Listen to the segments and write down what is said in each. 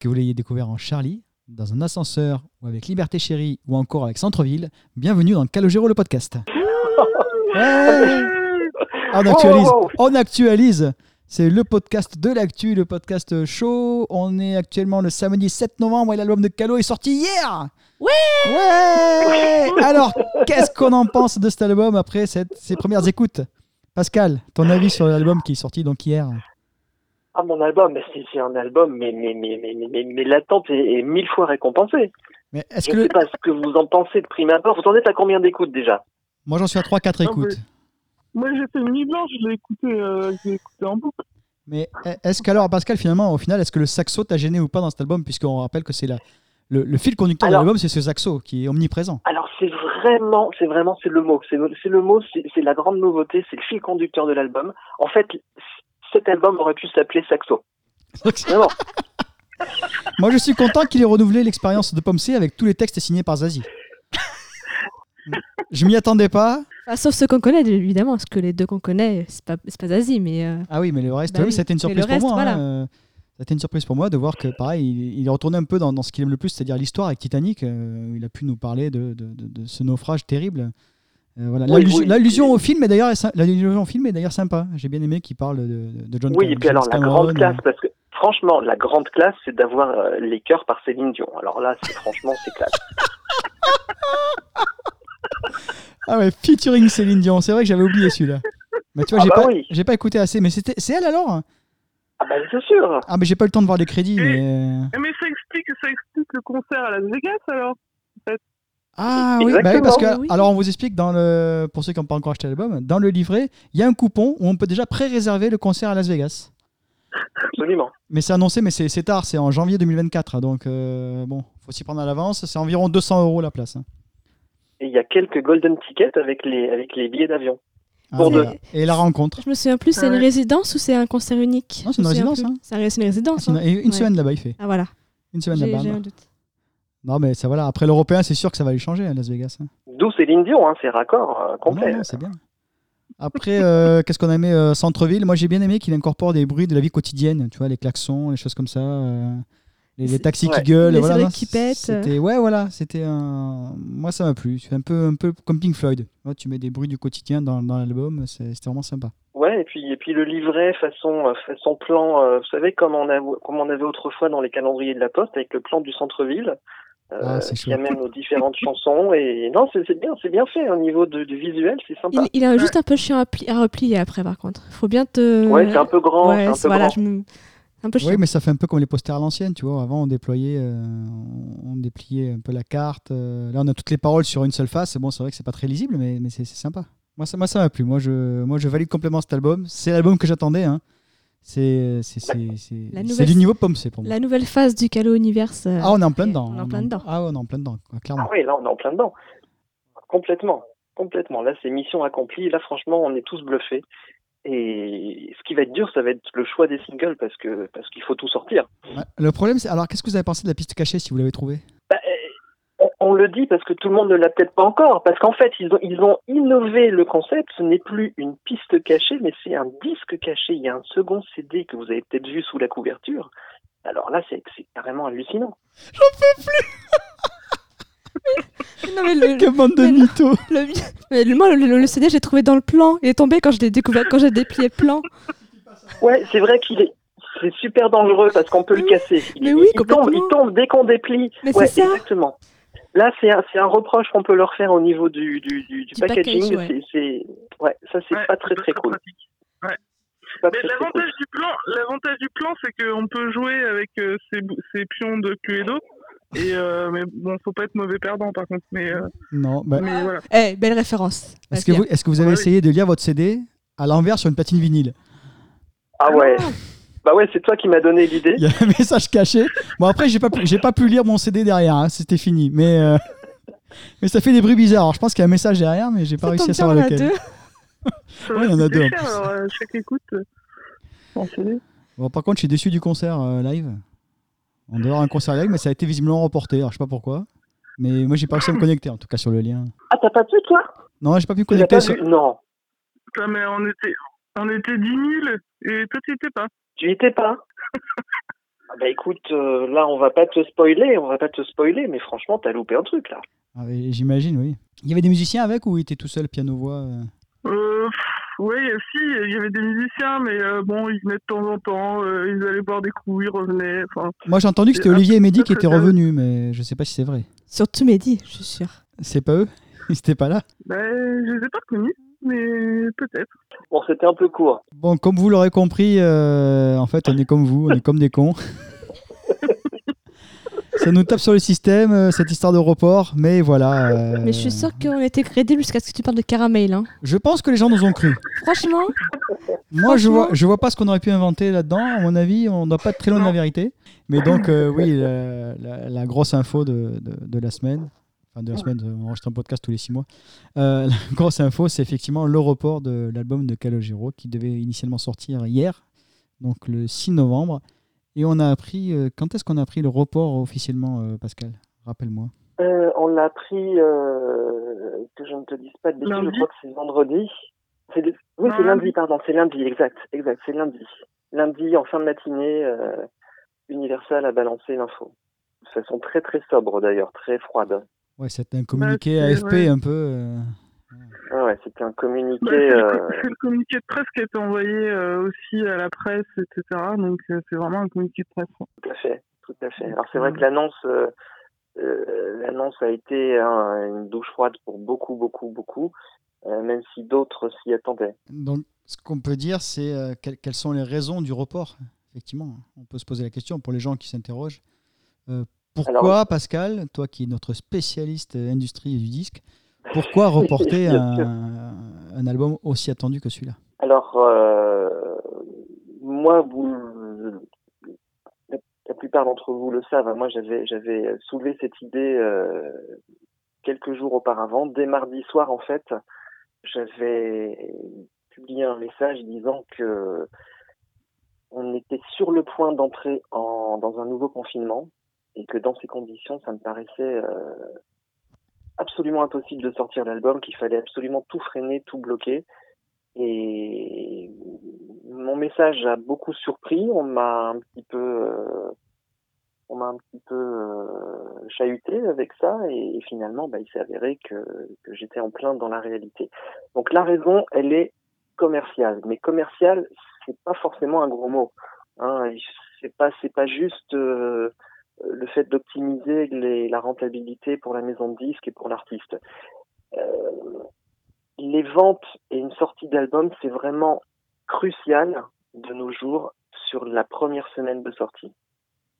Que vous l'ayez découvert en Charlie, dans un ascenseur, ou avec Liberté Chérie, ou encore avec Centre-Ville, bienvenue dans Calogero le podcast. Ouais. On actualise. Oh, wow. On actualise. C'est le podcast de l'actu, le podcast chaud. On est actuellement le samedi 7 novembre et l'album de Calo est sorti hier. Ouais Ouais Alors, qu'est-ce qu'on en pense de cet album après cette, ces premières écoutes? Pascal, ton avis sur l'album qui est sorti donc hier? Ah, mon album, mais c'est c'est un album, mais, mais, mais, mais, mais, mais, mais l'attente est, est mille fois récompensée. Mais est-ce Je que ne le- sais pas ce que vous en pensez de prime abord. Vous en êtes à combien d'écoutes déjà? Moi j'en suis à 3-4 Non, écoutes. Moi, j'ai fait une nuit blanche, je l'ai écouté, euh, je écouté en boucle. Mais est-ce qu'alors, Pascal, finalement, au final, est-ce que le saxo t'a gêné ou pas dans cet album? Puisqu'on rappelle que c'est la, le, le fil conducteur de l'album, c'est ce saxo qui est omniprésent. Alors c'est vraiment, c'est vraiment, c'est le mot, c'est le, mot, c'est c'est la grande nouveauté, c'est le fil conducteur de l'album. En fait, cet album aurait pu s'appeler Saxo. Vraiment. Moi, je suis content qu'il ait renouvelé l'expérience de Pomme C avec tous les textes signés par Zazie. Je m'y attendais pas. Enfin, sauf ceux qu'on connaît, évidemment, parce que les deux qu'on connaît, c'est pas, c'est pas Zazie, mais. euh, Ah oui, mais le reste, Bah oui, oui. ça a été une surprise reste, pour moi. voilà. hein, Ça a été une surprise pour moi de voir que, pareil, il, il est retourné un peu dans, dans ce qu'il aime le plus, c'est-à-dire l'histoire avec Titanic. euh, où il a pu nous parler de, de- de- de ce naufrage terrible. Euh, voilà. Oui, L'allusion oui. l'allusion au film est d'ailleurs sy- l'allusion au film est d'ailleurs sympa. J'ai bien aimé qu'il parle de, de John Oui, et puis alors la Cameron, grande classe, parce que franchement, la grande classe, c'est d'avoir euh, les cœurs par Céline Dion. Alors là, c'est franchement, c'est classe. Ah ouais, featuring Céline Dion. C'est vrai que j'avais oublié celui-là. Mais tu vois, Ah j'ai bah pas, oui. j'ai pas écouté assez. Mais c'était, c'est elle alors? Ah bah c'est sûr. Ah mais j'ai pas eu le temps de voir les crédits. Mais euh, Mais ça explique, ça explique le concert à Las Vegas, alors ah oui, bah oui, parce que oui. alors on vous explique dans le, pour ceux qui n'ont pas encore acheté l'album, dans le livret, il y a un coupon où on peut déjà pré-réserver le concert à Las Vegas. Absolument. Mais c'est annoncé, mais c'est, c'est tard, c'est en janvier 2024. Donc euh, bon, faut s'y prendre à l'avance. C'est environ 200 euros la place. hein. Et il y a quelques golden tickets avec les, avec les billets d'avion. Ah, Pour voilà. deux. Et la rencontre. Je me souviens plus, c'est une résidence ou c'est un concert unique? Non, c'est une résidence, hein. C'est un- c'est une résidence. C'est une, hein. et une Ouais. semaine là-bas, il fait. Ah voilà, Une semaine là-bas. j'ai un doute. Non, mais ça voilà. Après l'européen, c'est sûr que ça va aller changer à Las Vegas. hein. D'où Céline Dion, hein, c'est raccord euh, complet. Non, non, c'est bien. Après, euh, qu'est-ce qu'on a aimé euh, Centre-ville? Moi, j'ai bien aimé qu'il incorpore des bruits de la vie quotidienne, tu vois, les klaxons, les choses comme ça, euh, les, taxis ouais. qui gueulent. Les voilà, non, qui pètent. Ouais, voilà, c'était un. Moi, ça m'a plu. C'est un peu, un peu comme Pink Floyd. Tu mets des bruits du quotidien dans, dans l'album, c'était vraiment sympa. Ouais, et puis et puis le livret façon façon plan, euh, vous savez comme on a comme on avait autrefois dans les calendriers de la Poste avec le plan du centre-ville. Euh, Ah, c'est qui chouette. amène aux différentes chansons et non c'est bien c'est bien fait au niveau de- du visuel c'est sympa Il, il est juste un peu chiant à, pli- à replier après, par contre. Faut bien te. ouais c'est un peu grand Ouais, un peu voilà, grand me- un peu chiant. Oui, mais ça fait un peu comme les posters à l'ancienne, tu vois. Avant, on déployait, euh, on dépliait un peu la carte. euh, là, on a toutes les paroles sur une seule face. Bon, c'est vrai que c'est pas très lisible, mais, mais c'est c'est sympa. Moi, ça moi, ça m'a plu. Moi je, moi, je valide complètement cet album. C'est l'album que j'attendais. Hein. C'est du niveau pomme, c'est pour moi. La nouvelle phase du Calo Universe. euh, Ah, on est en plein dedans. On est en plein dedans. Ah, on est en plein dedans, clairement. ah oui là on est en plein dedans complètement complètement là c'est mission accomplie là franchement on est tous bluffés et ce qui va être dur ça va être le choix des singles parce que parce qu'il faut tout sortir Ouais. Le problème, c'est. Alors, qu'est-ce que vous avez pensé de la piste cachée si vous l'avez trouvée? Bah, on, le dit parce que tout le monde ne l'a peut-être pas encore, parce qu'en fait, ils ont, ils ont innové le concept. Ce n'est plus une piste cachée, mais c'est un disque caché. Il y a un second CD que vous avez peut-être vu sous la couverture. Alors là, c'est carrément hallucinant. Non, mais le, Que bande de mais- mythos le- mais le- moi, le, le CD, j'ai trouvé dans le plan. Il est tombé quand je l'ai découvert, quand j'ai déplié le plan. Ouais, c'est vrai qu'il est. C'est super dangereux parce qu'on peut le casser. Il, mais il- oui, il tombe, il tombe dès qu'on déplie. Mais ouais, c'est ça. exactement. Là, c'est un, c'est un reproche qu'on peut leur faire au niveau du, du, du, du Du packaging. package, ouais. C'est- C'est ouais, ça c'est Ouais, pas très très cool. pratique. Ouais. C'est pas Mais très, très cool. l'avantage du plan, l'avantage du plan, c'est qu'on peut jouer avec euh, ces, pions de Cluedo. Et euh, mais bon, faut pas être mauvais perdant par contre. Mais, euh, Non, bah, mais voilà. Eh, belle référence. est-ce que, vous, est-ce que vous avez Ouais, oui. essayé de lire votre CD à l'envers sur une platine vinyle? Ah ouais. Bah ouais, c'est toi qui m'as donné l'idée. Il y a un message caché. Bon, après, j'ai pas, pu- j'ai pas pu lire mon CD derrière, hein, c'était fini. Mais, euh, mais ça fait des bruits bizarres. Alors, je pense qu'il y a un message derrière, mais j'ai pas Ça réussi à savoir lequel. Ouais, il y en a deux, en plus. alors, euh, chaque écoute. euh. Bon, par contre, je suis déçu du concert euh, live. On devait avoir un concert live, mais ça a été visiblement reporté. Alors, je sais pas pourquoi. Mais moi, j'ai pas réussi à me connecter, en tout cas, sur le lien. Ah, t'as pas pu, toi? Non, j'ai pas pu me connecter. pas sur- vu? Non, Putain, mais on était, on était 10 000 et toi tu y étais pas. Tu y étais pas. Ah Bah écoute, euh, là on va pas te spoiler, on va pas te spoiler, mais franchement t'as loupé un truc là. Ah, J'imagine, oui. Il y avait des musiciens avec ou il était tout seul, piano-voix euh Euh, ouais, si, il y avait des musiciens, mais euh, bon, ils venaient de temps en temps, euh, ils allaient boire des coups, ils revenaient. Enfin, Moi, j'ai entendu que c'était Olivier et Mehdi qui étaient revenus, mais je sais pas si c'est vrai. Surtout Mehdi, je suis sûre. C'est pas eux? Ils étaient pas là? Ben, je les ai pas connus, mais peut-être. Bon, c'était un peu court. Bon, comme vous l'aurez compris, euh, en fait, on est comme vous, on est comme des cons. Ça nous tape sur le système, euh, cette histoire de report, mais voilà. euh, Mais je suis sûre qu'on était crédible jusqu'à ce que tu parles de caramel. Hein. Je pense que les gens nous ont cru. Franchement, Moi, je vois, je vois pas ce qu'on aurait pu inventer là-dedans. À mon avis, on doit pas être très loin de la vérité. Mais donc, euh, oui, la, la- la grosse info de, de- de la semaine, enfin de la semaine, on enregistre un podcast tous les six mois. Euh, la grosse info, c'est effectivement le report de l'album de Calogero qui devait initialement sortir hier, donc le 6 novembre. Et on a appris, euh, quand est-ce qu'on a appris le report officiellement, euh, Pascal? Rappelle-moi. Euh, on l'a appris, euh, que je ne te dise pas de bêtises, je Lundi crois que c'est vendredi. Oui, c'est lundi, lundi. pardon, c'est lundi, exact, exact, c'est lundi. Lundi, en fin de matinée, euh, Universal a balancé l'info. De façon très très sobre d'ailleurs, très froide. Ouais, c'était un communiqué c'est- AFP ouais. un peu. euh, Ah ouais, c'était un communiqué. Bah, c'est, le, euh, communiqué de presse qui a été envoyé euh, aussi à la presse, etc. Donc euh, c'est vraiment un communiqué de presse. Tout à fait, tout à fait. Alors c'est vrai que l'annonce, euh, euh, l'annonce a été hein, une douche froide pour beaucoup, beaucoup, beaucoup, euh, même si d'autres s'y attendaient. Donc, ce qu'on peut dire, c'est euh, quelles, quelles sont les raisons du report? Effectivement, on peut se poser la question pour les gens qui s'interrogent. Euh, pourquoi, Pascal, toi qui es notre spécialiste industrie du disque, pourquoi reporter un, un album aussi attendu que celui-là? Alors, euh, moi, vous, la, la plupart d'entre vous le savent, hein, moi j'avais, j'avais soulevé cette idée euh, quelques jours auparavant. Dès mardi soir, en fait, j'avais publié un message disant que on était sur le point d'entrer en, dans un nouveau confinement et que dans ces conditions, ça me paraissait euh, absolument impossible de sortir l'album, qu'il fallait absolument tout freiner, tout bloquer. Et mon message a beaucoup surpris. On m'a un petit peu, euh, on m'a un petit peu euh, chahuté avec ça, et, finalement, bah, il s'est avéré que, j'étais en plein dans la réalité. Donc la raison, elle est commerciale. Mais commerciale, c'est pas forcément un gros mot. Hein. C'est pas, c'est pas juste le fait d'optimiser la rentabilité pour la maison de disques et pour l'artiste. Euh, les ventes et une sortie d'album, c'est vraiment crucial de nos jours sur la première semaine de sortie.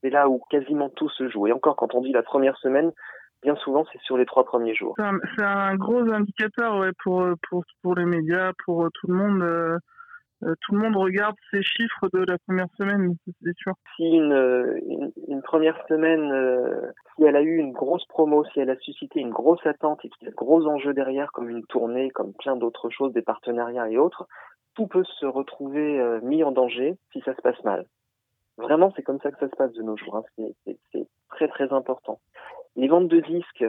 C'est là où quasiment tout se joue. Et encore, quand on dit la première semaine, bien souvent, c'est sur les trois premiers jours. C'est un, gros indicateur euh, pour, pour les médias, pour euh, tout le monde. Euh, euh, tout le monde regarde ces chiffres de la première semaine, c'est sûr. Si une, une, une première semaine, euh, si elle a eu une grosse promo, si elle a suscité une grosse attente et qu'il y a de gros enjeux derrière, comme une tournée, comme plein d'autres choses, des partenariats et autres, tout peut se retrouver euh, mis en danger si ça se passe mal. Vraiment, c'est comme ça que ça se passe de nos jours. Hein. C'est très très important. Les ventes de disques,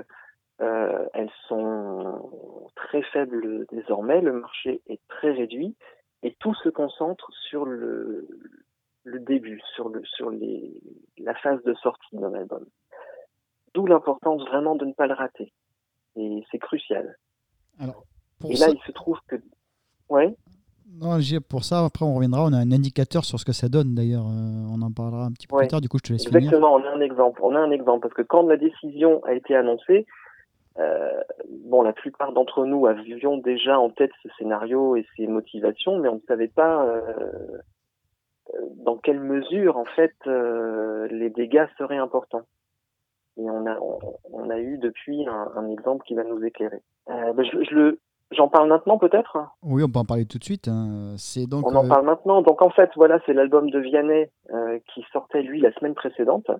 euh, elles sont très faibles désormais. Le marché est très réduit et tout se concentre sur le, le début, sur, le, sur les, la phase de sortie d'un album. D'où l'importance vraiment de ne pas le rater. Et c'est crucial. Alors, pour et ça, là, il se trouve que... Ouais, non, j'ai- pour ça, après, on reviendra. On a un indicateur sur ce que ça donne, d'ailleurs. euh, on en parlera un petit peu Ouais. plus tard. Du coup, je te laisse finir. exactement, on a un exemple. On a un exemple, parce que quand la décision a été annoncée, euh, bon, la plupart d'entre nous avions déjà en tête ce scénario et ses motivations, mais on ne savait pas euh, euh, dans quelle mesure, en fait, euh, les dégâts seraient importants. Et on a, on, on a eu depuis un, un exemple qui va nous éclairer. Ben, je, je le, j'en parle maintenant peut-être? Oui, on peut en parler tout de suite. hein. C'est donc. On en parle maintenant. Donc en fait, voilà, c'est l'album de Vianney qui sortait lui la semaine précédente.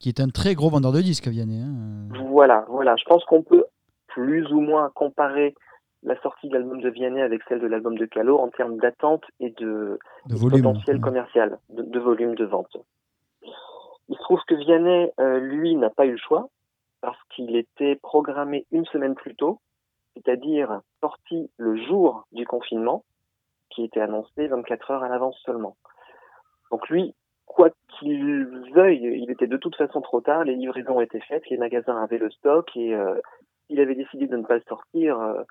Qui est un très gros vendeur de disques, Vianney. hein. Voilà, voilà. Je pense qu'on peut plus ou moins comparer la sortie de l'album de Vianney avec celle de l'album de Calo en termes d'attente et de de volume. potentiel Ouais. commercial, de, de volume de vente. Il se trouve que Vianney, euh, lui, n'a pas eu le choix parce qu'il était programmé une semaine plus tôt, c'est-à-dire sorti le jour du confinement, qui était annoncé 24 heures à l'avance seulement. Donc lui, quoi qu'il veuille, il était de toute façon trop tard, les livraisons étaient faites, les magasins avaient le stock et euh, il avait décidé de ne pas le sortir. euh,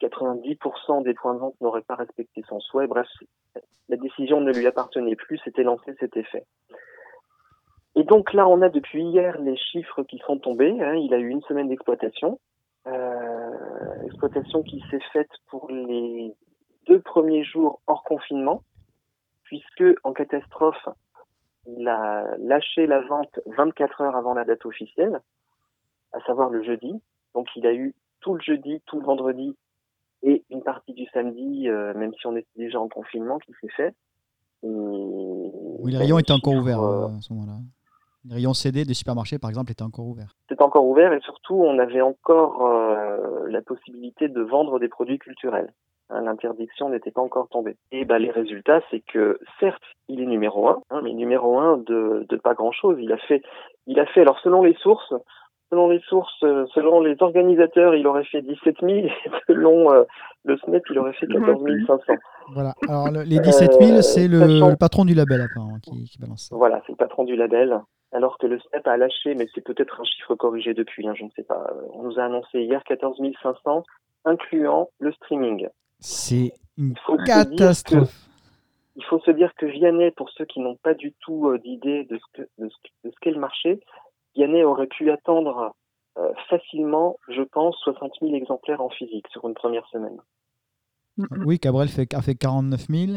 90% des points de vente n'auraient pas respecté son souhait. Bref, la décision ne lui appartenait plus, c'était lancé, c'était fait. Et donc là, on a depuis hier les chiffres qui sont tombés. hein. Il a eu une semaine d'exploitation. Euh, exploitation qui s'est faite pour les deux premiers jours hors confinement, puisque en catastrophe, il a lâché la vente 24 heures avant la date officielle, à savoir le jeudi. Donc il a eu tout le jeudi, tout le vendredi et une partie du samedi, euh, même si on était déjà en confinement, qui s'est fait. Et- Oui, les rayons étaient encore ouverts euh, euh, à ce moment-là. Les rayons CD des supermarchés, par exemple, étaient encore ouverts. c'était encore ouvert et surtout on avait encore euh, la possibilité de vendre des produits culturels. Hein, L'interdiction n'était pas encore tombée. Et ben, les résultats, c'est que certes, il est numéro un, hein, mais numéro un de, de pas grand chose. Il a fait, il a fait. Alors selon les sources, selon les sources, euh, selon les organisateurs, il aurait fait 17 000. Et selon euh, le SNEP, il aurait fait 14 500. Voilà. Alors, le- les 17 000, Euh, c'est le, patron du label, apparemment, qui, qui balance ça. Voilà, c'est le patron du label. Alors que le SNEP a lâché, mais c'est peut-être un chiffre corrigé depuis, hein, je ne sais pas. On nous a annoncé hier 14 500, incluant le streaming. C'est une Il faut se dire que- catastrophe. Il faut se dire que Vianney, pour ceux qui n'ont pas du tout euh, d'idée de ce que de ce, de ce qu'est le marché, Vianney aurait pu attendre euh, facilement, je pense, 60 000 exemplaires en physique sur une première semaine. Oui, Cabrel fait, a fait 49 000,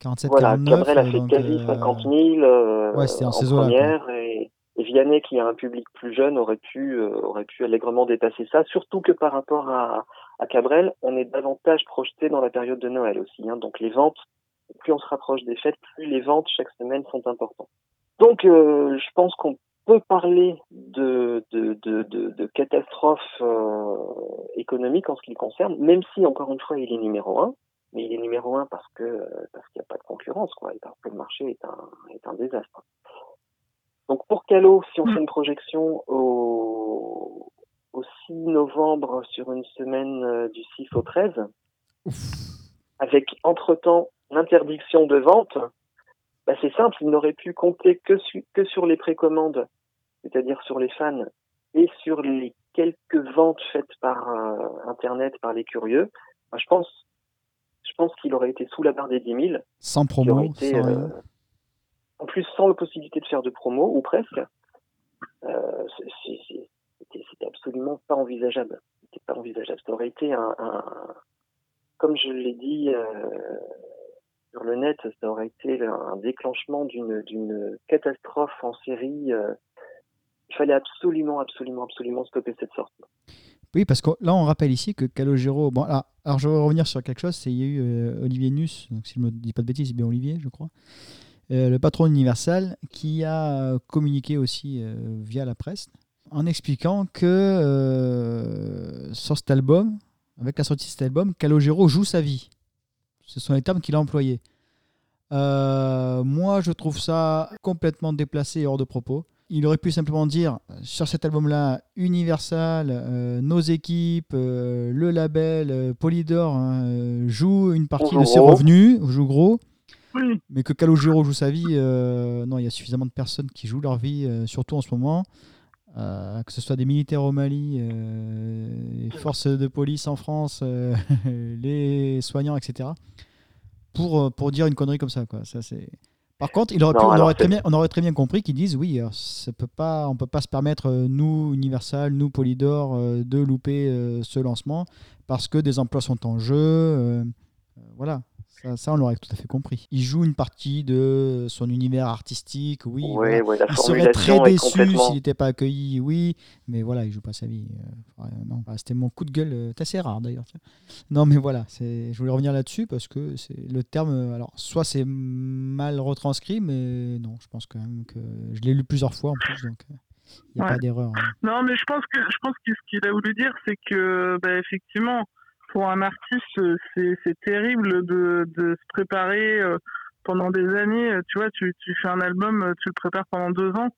47, Voilà, 49. Cabrel a fait donc, quasi euh, 50 000 euh, ouais, c'était en en première et, et Vianney, qui a un public plus jeune, aurait pu euh, aurait pu allègrement dépasser ça. Surtout que par rapport à, à Cabrel, on est davantage projeté dans la période de Noël aussi. Hein, donc les ventes, plus on se rapproche des fêtes, plus les ventes chaque semaine sont importantes. Donc euh, je pense qu'on peut parler de, de, de, de, de catastrophe euh, économique en ce qui le concerne, même si encore une fois il est numéro un, mais il est numéro un parce que parce qu'il n'y a pas de concurrence, quoi, et parce que le marché est un est un désastre. Donc pour Calo, si on Mm. fait une projection au, au 6 novembre sur une semaine euh, du 6 au 13, avec entre-temps l'interdiction de vente, bah c'est simple, il n'aurait pu compter que, su- que sur les précommandes, c'est-à-dire sur les fans, et sur les quelques ventes faites par euh, Internet, par les curieux. Moi, je pense, je pense qu'il aurait été sous la barre des 10 000 Sans promo, été, sans euh, en plus sans la possibilité de faire de promo ou presque. Euh, c'était absolument pas envisageable. C'était pas envisageable. Ça aurait été un, comme je l'ai dit euh, sur le net, ça aurait été un déclenchement d'une catastrophe en série. euh. il fallait absolument, absolument, absolument stopper cette sortie. Oui, parce que là, on rappelle ici que Calogero. Bon, là, alors je vais revenir sur quelque chose. Il y a eu euh, Olivier Nuss, donc si je ne dis pas de bêtises, c'est bien Olivier, je crois, le patron d'Universal, qui a communiqué aussi via la presse en expliquant que euh, sur cet album, avec la sortie de cet album, Calogero joue sa vie. Ce sont les termes qu'il a employés. Euh, moi, je trouve ça complètement déplacé et hors de propos. Il aurait pu simplement dire sur cet album-là, Universal, euh, nos équipes, euh, le label, euh, Polydor hein, euh, joue une partie de ses gros. revenus, joue gros, Oui, mais que Calogero joue sa vie, euh, non, il y a suffisamment de personnes qui jouent leur vie, euh, surtout en ce moment, euh, que ce soit des militaires au Mali, euh, les forces de police en France, euh, les soignants, etc., pour, euh, pour dire une connerie comme ça. Quoi. ça c'est... Par contre, il aurait pu- on, aurait très bien, on aurait très bien compris qu'ils disent oui, ça peut pas, on peut pas se permettre, nous, Universal, nous, Polydor, de louper ce lancement parce que des emplois sont en jeu. voilà, ça, ça, on l'aurait tout à fait compris. Il joue une partie de son univers artistique, oui. voilà. Ouais, Il serait très déçu complètement. s'il n'était pas accueilli, oui, mais voilà, il joue pas sa vie. euh, non, Bah, c'était mon coup de gueule, euh, c'est assez rare d'ailleurs. Non, mais voilà, c'est, je voulais revenir là-dessus parce que c'est le terme. euh, Alors, soit c'est mal retranscrit, mais non, je pense quand même que je l'ai lu plusieurs fois en plus, donc il n'y a Ouais. pas d'erreur. hein. Non, mais je pense que je pense que ce qu'il a voulu dire, c'est que bah, effectivement, pour un artiste, euh, c'est terrible de, de se préparer euh, pendant des années. Euh, Tu vois, tu, tu fais un album, tu le prépares pendant deux ans,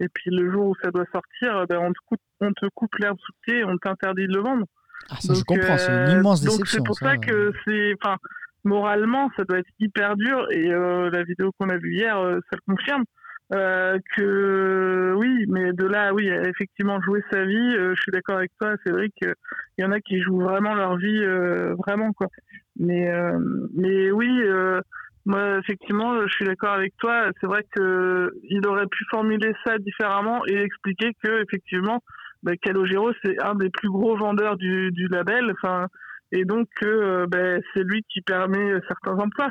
et puis le jour où ça doit sortir, ben, on, te coupe, on te coupe l'herbe sous le pied, on t'interdit de le vendre. Ah, ça, je Donc, comprends, c'est une immense Donc déception. c'est pour ça, que c'est, enfin, moralement, ça doit être hyper dur. Et euh, la vidéo qu'on a vue hier, ça le confirme. Euh, que oui, mais de là, oui, effectivement, jouer sa vie, je suis d'accord avec toi, c'est vrai qu'il y en a qui jouent vraiment leur vie, vraiment, quoi. Mais, mais oui, moi, effectivement, je suis d'accord avec toi. C'est vrai que il aurait pu formuler ça différemment et expliquer que, effectivement, bah, Calogero, c'est un des plus gros vendeurs du, du label. Enfin, et donc euh, ben, c'est lui qui permet certains emplois.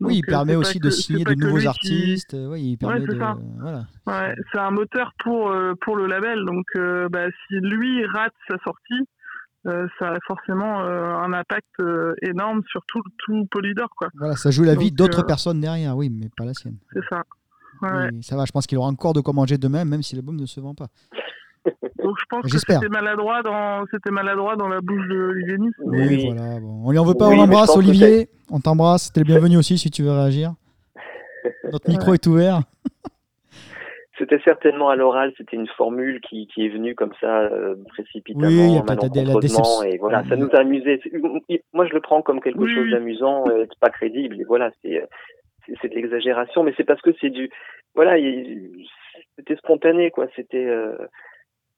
Oui, il euh, permet aussi de signer de nouveaux artistes. Oui, il permet c'est ça. Voilà. Ouais, c'est un moteur pour euh, pour le label. Donc, bah, si lui rate sa sortie, ça a forcément un impact énorme sur tout, tout Polydor. Quoi. Voilà, ça joue la vie d'autres personnes derrière, oui, mais pas la sienne. C'est ça. Oui, ça va, je pense qu'il aura encore de quoi manger demain, même si l'album ne se vend pas. Donc je pense que c'était maladroit dans c'était maladroit dans la bouche de Olivier Nice. Oui, voilà. Bon. On lui en veut pas, on l'embrasse, Olivier. On t'embrasse. C'était le bienvenu aussi si tu veux réagir. Notre micro est ouvert. C'était certainement à l'oral, c'était une formule qui, qui, est venue comme ça euh, précipitamment, oui, y a la et voilà, ça nous a amusé. Moi, je le prends comme quelque chose d'amusant, euh, pas crédible, et voilà, c'est c'est de l'exagération, mais c'est parce que c'est du, voilà, c'était spontané, quoi. C'était, euh,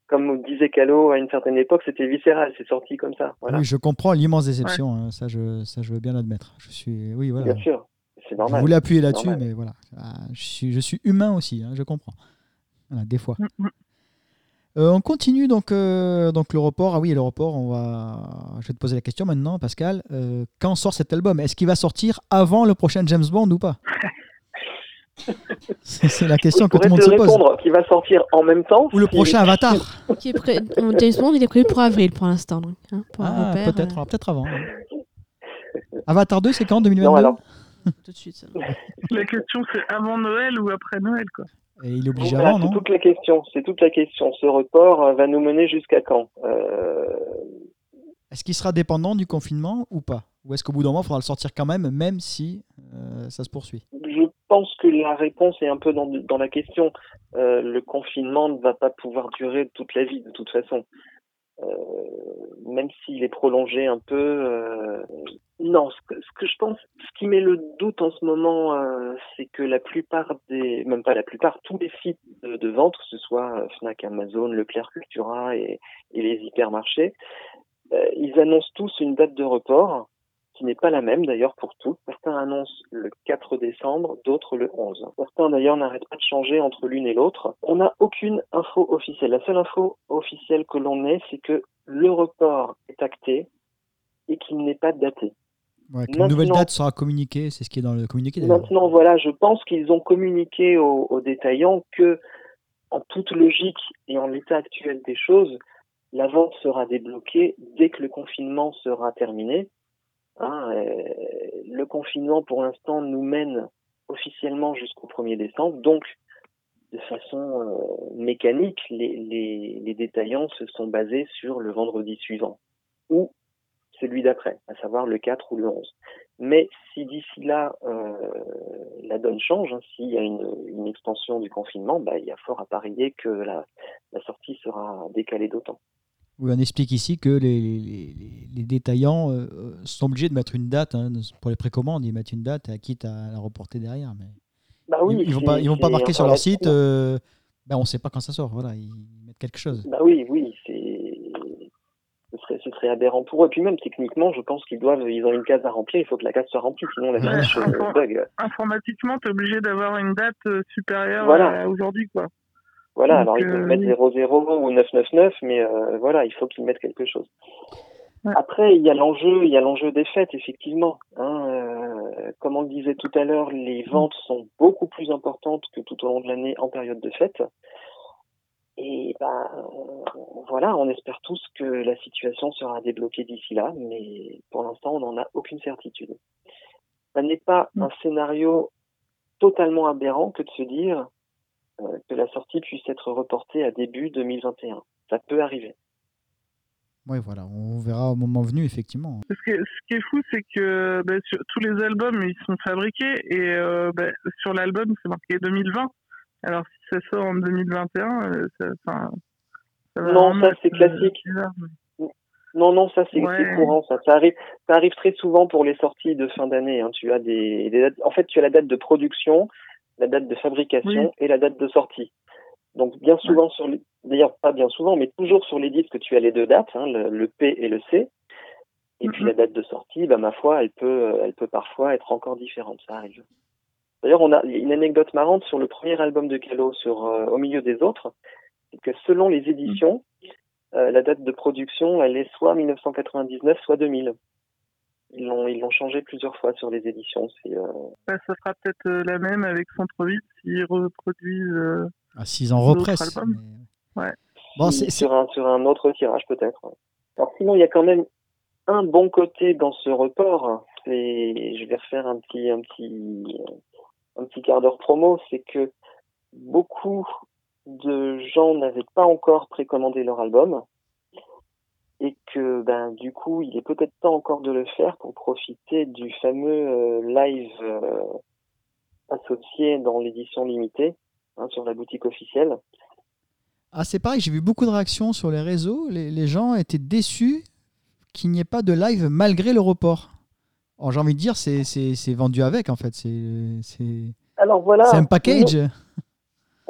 comme disait Calo à une certaine époque, c'était viscéral, c'est sorti comme ça. Oui, je comprends l'immense déception, hein, ça, je, ça je veux bien l'admettre. Je suis, oui, voilà. Bien sûr, c'est normal. Je voulais appuyer là-dessus, mais voilà, ah, je suis, je suis humain aussi, hein, je comprends. Voilà, des fois. Mm, mm. Euh, on continue donc, euh, donc le report. Ah oui, le report, on va... je vais te poser la question maintenant, Pascal. Euh, quand sort cet album? Est-ce qu'il va sortir avant le prochain James Bond ou pas? C'est la question que tout le monde se pose. répondre qui va sortir en même temps. Ou le prochain Avatar. Qui est prêt... James Bond, il est prévu pour avril pour l'instant. Hein, ah, peut-être, euh. peut-être avant. Avatar 2, c'est quand 2022 non, alors... Tout de suite. La question, c'est avant Noël ou après Noël, quoi. Et il oblige avant, non C'est toute la question. C'est toute la question. Ce report euh, va nous mener jusqu'à quand euh... Est-ce qu'il sera dépendant du confinement ou pas? Ou est-ce qu'au bout d'un moment, il faudra le sortir quand même, même si euh, ça se poursuit? Je pense que la réponse est un peu dans, la question. Euh, le confinement ne va pas pouvoir durer toute la vie de toute façon. Euh, même s'il est prolongé un peu. Euh, non, ce que, ce que, je pense, ce qui met le doute en ce moment, c'est que la plupart des, même pas la plupart, tous les sites de, vente, que ce soit Fnac, Amazon, Leclerc, Cultura et, les hypermarchés, ils annoncent tous une date de report qui n'est pas la même d'ailleurs pour tous. Certains annoncent le 4 décembre, d'autres le 11. Certains d'ailleurs n'arrêtent pas de changer entre l'une et l'autre. On n'a aucune info officielle. La seule info officielle que l'on ait, c'est que le report est acté et qu'il n'est pas daté. Ouais, une nouvelle date sera communiquée, c'est ce qui est dans le communiqué. Maintenant, voilà, je pense qu'ils ont communiqué aux, aux détaillants que, en toute logique et en l'état actuel des choses, la vente sera débloquée dès que le confinement sera terminé Hein, euh, le confinement, pour l'instant, nous mène officiellement jusqu'au 1er décembre. Donc, de façon euh, mécanique, les, les, détaillants se sont basés sur le vendredi suivant ou celui d'après, à savoir le 4 ou le 11. Mais si d'ici là euh, la donne change, hein, s'il y a une, extension du confinement, bah, il y a fort à parier que la sortie sera décalée d'autant on explique ici que les, les, détaillants euh, sont obligés de mettre une date hein, pour les précommandes. Ils mettent une date, et quitte à la reporter derrière. Mais bah oui, ils, ne vont pas, ils vont pas marquer sur leur site. Euh, ben on ne sait pas quand ça sort. Voilà, ils mettent quelque chose. Bah oui, oui, ce serait, ce serait aberrant pour eux. Et puis même techniquement, je pense qu'ils doivent, ils ont une case à remplir. Il faut que la case soit remplie, sinon la ouais, bug. Informatiquement, tu es obligé d'avoir une date euh, supérieure à aujourd'hui, quoi. Voilà, alors ils peuvent mettre 0-0 ou 9-9-9, mais euh, voilà, il faut qu'ils mettent quelque chose. Après, il y a l'enjeu, il y a l'enjeu des fêtes, effectivement. Hein, euh, comme on le disait tout à l'heure, les mm. ventes sont beaucoup plus importantes que tout au long de l'année en période de fête. Et ben voilà, on espère tous que la situation sera débloquée d'ici là, mais pour l'instant, on n'en a aucune certitude. Ça n'est pas mm. un scénario totalement aberrant que de se dire euh, que la sortie puisse être reportée à début 2021. Ça peut arriver. Oui, voilà, on verra au moment venu, effectivement. Ce qui est, ce qui est fou, c'est que ben, tous les albums, ils sont fabriqués et euh, ben, sur l'album, c'est marqué 2020. Alors, si ça sort en 2021, euh, ça, ça, Non, ça, c'est classique. Non, non, ça c'est Ouais. courant, ça. Ça arrive, ça arrive très souvent pour les sorties de fin d'année. hein. Tu as des, des dates- en fait, tu as la date de production, la date de fabrication Oui. et la date de sortie. Donc bien souvent sur les, d'ailleurs pas bien souvent, mais toujours sur les disques, tu as les deux dates, hein, le, le P et le C. Et puis Mhm. la date de sortie, bah ma foi, elle peut, elle peut parfois être encore différente. Ça arrive. D'ailleurs, on a une anecdote marrante sur le premier album de Calo, sur euh, Au milieu des autres, c'est que selon les éditions, euh, la date de production, elle est soit 1999, soit 2000. Ils l'ont, ils l'ont changé plusieurs fois sur les éditions. C'est, euh, Bah, ça sera peut-être euh, la même avec Centre-Vite s'ils reproduisent. euh, Ah, S'ils en repressent. mais- Ouais. Bon, si- c'est- c'est- sur un sur un autre tirage peut-être. ouais. Alors sinon, il y a quand même un bon côté dans ce report. C'est, je vais refaire un petit un petit un petit quart d'heure promo, c'est que beaucoup de gens n'avaient pas encore précommandé leur album et que ben du coup il est peut-être temps encore de le faire pour profiter du fameux euh, live euh, associé dans l'édition limitée hein, sur la boutique officielle. Ah, c'est pareil, j'ai vu beaucoup de réactions sur les réseaux. Les, les gens étaient déçus qu'il n'y ait pas de live malgré le report. J'ai envie de dire, c'est vendu avec, en fait. C'est c'est- Alors voilà. c'est un package.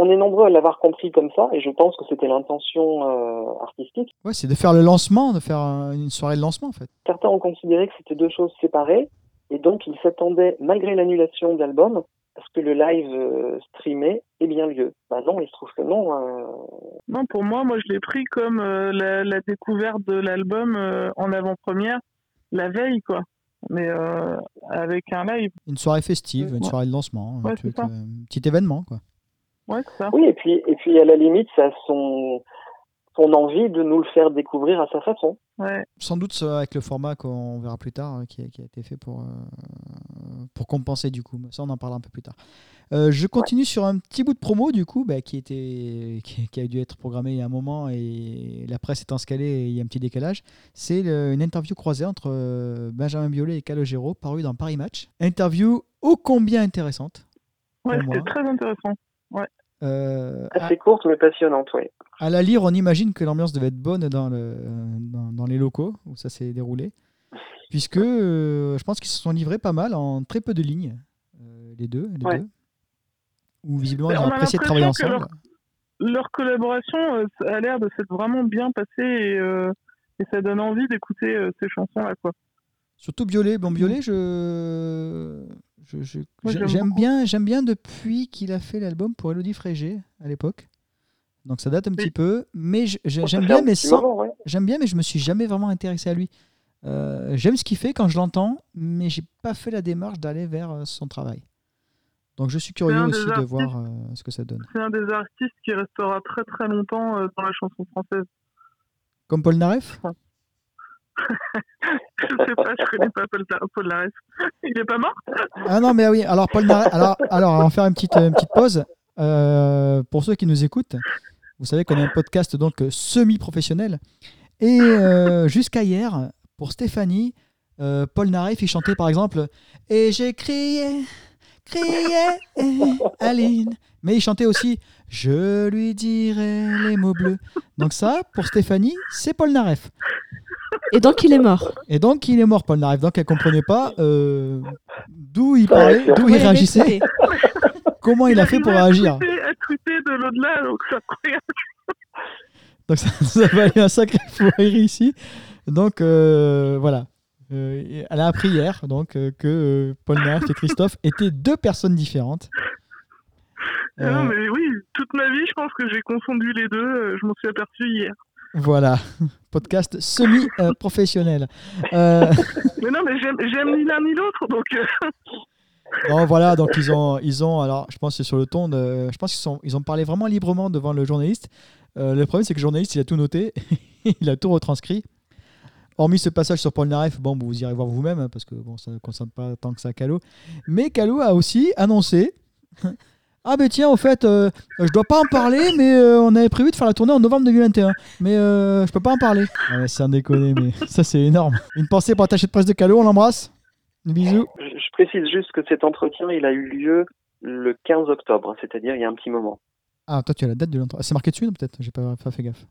On est nombreux à l'avoir compris comme ça, et je pense que c'était l'intention euh, artistique. Ouais, c'est de faire le lancement, de faire un- une soirée de lancement, en fait. Certains ont considéré que c'était deux choses séparées, et donc ils s'attendaient, malgré l'annulation de l'album, à ce que le live euh, streamé ait bien lieu. Bah non, il se trouve que non. euh, Non, pour moi, moi je l'ai pris comme euh, la, la découverte de l'album euh, en avant-première la veille, quoi. Mais euh, avec un live, Une soirée festive, une Ouais. soirée de lancement, un, Ouais, truc, c'est ça. euh, un petit événement, quoi. Ouais, ça. Oui, et puis, et puis à la limite, ça a son, son envie de nous le faire découvrir à sa façon. Ouais. Sans doute avec le format qu'on verra plus tard, euh, qui, a, qui a été fait pour, euh, pour compenser du coup. Mais Ça, on en parlera un peu plus tard. Euh, je continue sur un petit bout de promo du coup, bah, qui, était, qui, qui a dû être programmé il y a un moment et la presse étant scalée, et il y a un petit décalage. C'est une interview croisée entre euh, Benjamin Biolay et Calogero, parue dans Paris Match. Interview ô combien intéressante. Ouais, c'était très intéressant. Euh, à, Assez courte, mais passionnante, oui. à la lire, on imagine que l'ambiance devait être bonne dans, le, dans, dans les locaux où ça s'est déroulé. Puisque euh, je pense qu'ils se sont livrés pas mal en très peu de lignes, euh, les deux. Les Ouais. deux. Où visiblement ils on ont apprécié de travailler ensemble. Leur collaboration euh, a l'air de s'être vraiment bien passée et, euh, et ça donne envie d'écouter euh, ces chansons-là, quoi. Surtout Biolay. Bon, Biolay, je, je- je- j'aime bien, j'aime bien depuis qu'il a fait l'album pour Elodie Frégé à l'époque. Donc ça date un Oui. petit peu, mais j'aime bien, mais sans, ouais. J'aime bien, mais je me suis jamais vraiment intéressé à lui. Euh, J'aime ce qu'il fait quand je l'entends, mais j'ai pas fait la démarche d'aller vers euh, son travail. Donc je suis curieux aussi de voir euh, ce que ça donne. C'est un des artistes qui restera très très longtemps dans la chanson française. Comme Paul Naref? Je sais pas, je connais pas Paul, Paul. Il est pas mort? Ah non, mais oui. Alors Paul alors, alors on va faire une petite, pause. Euh, pour ceux qui nous écoutent, vous savez qu'on a un podcast donc semi-professionnel. Et euh, jusqu'à hier, pour Stéphanie, euh, Paul Naref, il chantait par exemple Et j'ai crié, crié, Aline. Mais il chantait aussi Je lui dirai les mots bleus. Donc ça, pour Stéphanie, c'est Paul Naref. Et donc il est mort. Et donc il est mort, Paul Naref. Donc elle comprenait pas euh, d'où il parlait, d'où il réagissait, comment il a fait pour réagir. à de l'au-delà, donc c'est incroyable. Donc ça, ça valait un sacré fou rire ici. Donc euh, voilà. Euh, elle a appris hier donc, euh, que euh, Paul Naref et Christophe étaient deux personnes différentes. Euh, Non, mais oui, toute ma vie, je pense que j'ai confondu les deux. euh, Je m'en suis aperçu hier. Voilà, podcast semi-professionnel. Euh, Mais non, mais j'aime ni l'un ni l'autre, donc euh, bon, voilà, donc ils ont, ils ont, alors je pense que c'est sur le ton de, je pense qu'ils sont, ils ont parlé vraiment librement devant le journaliste. Euh, le problème, c'est que le journaliste, il a tout noté, il a tout retranscrit. Hormis ce passage sur Paul Naref, bon, vous irez voir vous-même, hein, parce que bon, ça ne concerne pas tant que ça Calo. Mais Calo a aussi annoncé Ah, ben tiens, au fait, euh, je dois pas en parler, mais euh, on avait prévu de faire la tournée en novembre 2021. Mais euh, je peux pas en parler. Ah, mais c'est un déconné, mais ça, c'est énorme. Une pensée pour l'attaché de presse de Calo, on l'embrasse. Bisous. Je, je précise juste que cet entretien, il a eu lieu le 15 octobre, c'est-à-dire il y a un petit moment. Ah, toi, tu as la date de l'entretien. C'est marqué dessus, non, peut-être? J'ai pas, pas fait gaffe.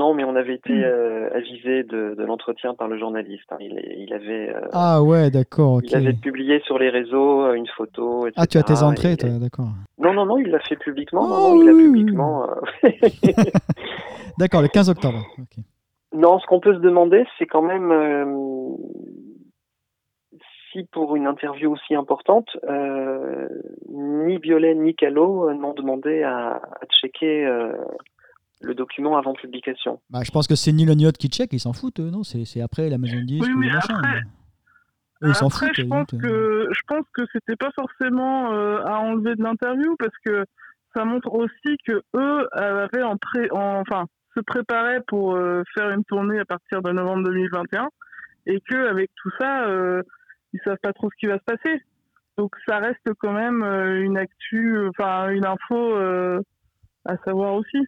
Non, mais on avait été Hmm. euh, avisé de, de l'entretien par le journaliste. hein. Il, avait, euh, Ah ouais, d'accord, il avait publié sur les réseaux euh, une photo. Etc. Ah, tu as tes entrées, toi, d'accord. Non, non, non, il l'a fait publiquement. Oh, non, non, il l'a publiquement. euh, D'accord, le 15 octobre. Non, ce qu'on peut se demander, c'est quand même si pour une interview aussi importante, ni Biolay ni Callot n'ont demandé à, à checker le document avant publication. Bah, je pense que c'est ni le Niot qui check, ils s'en foutent, eux, non C'est c'est après la maison de disques Oui, ou le machin. après- Eux, ils s'en Après, foutent. je à la pense euh. que je pense que c'était pas forcément euh, à enlever de l'interview parce que ça montre aussi que eux avaient en pré, en- enfin se préparaient pour euh, faire une tournée à partir de novembre 2021 et que avec tout ça, euh, ils savent pas trop ce qui va se passer. Donc ça reste quand même euh, une actu, euh, enfin une info euh, à savoir aussi.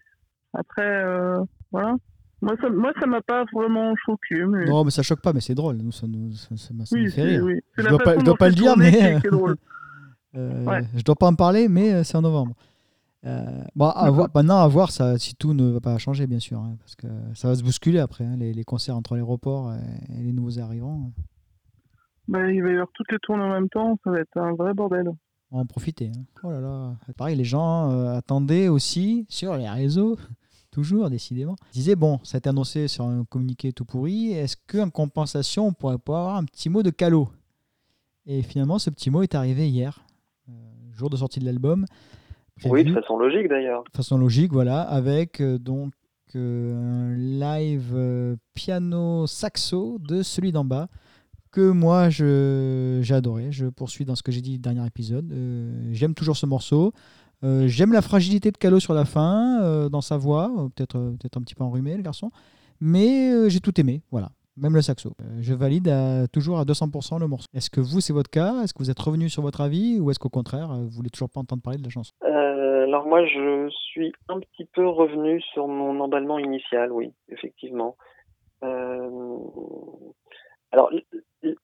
Après, euh, voilà. Moi, ça, moi, ça m'a pas vraiment choqué. Mais... Non, mais ça choque pas, mais c'est drôle. Nous, ça nous, ça, ça oui, fait rire. oui. Je dois pas- je dois pas le dire, mais-. Euh, Ouais. Je dois pas en parler, mais euh, c'est en novembre. Euh, bon, à voir, maintenant, à voir ça, si tout ne va pas changer, bien sûr, hein, parce que ça va se bousculer après, hein, les, les concerts entre l'aéroport et, et les nouveaux arrivants. Bah, il va y avoir toutes les tournées en même temps, ça va être un vrai bordel. On va en profiter. hein. Oh là là. Pareil, les gens euh, attendaient aussi sur les réseaux, toujours décidément. Ils disaient bon, ça a été annoncé sur un communiqué tout pourri. Est-ce qu'en compensation, on pourrait pas avoir un petit mot de calot Et finalement, ce petit mot est arrivé hier, euh, jour de sortie de l'album. Oui, de façon logique d'ailleurs. de façon logique, voilà, avec euh, donc euh, un live euh, piano saxo de celui d'en bas que moi je j'ai adoré. Je poursuis dans ce que j'ai dit le dernier épisode. Euh, J'aime toujours ce morceau. Euh, J'aime la fragilité de Calo sur la fin, euh, dans sa voix, euh, peut-être peut-être un petit peu enrhumé le garçon, mais j'ai tout aimé, voilà. Même le saxo. Je valide à- toujours à 200% le morceau. Est-ce que vous, c'est votre cas? Est-ce que vous êtes revenu sur votre avis? Ou est-ce qu'au contraire, vous voulez toujours pas entendre parler de la chanson? Alors moi, je suis un petit peu revenu sur mon emballement initial, oui, effectivement. Alors,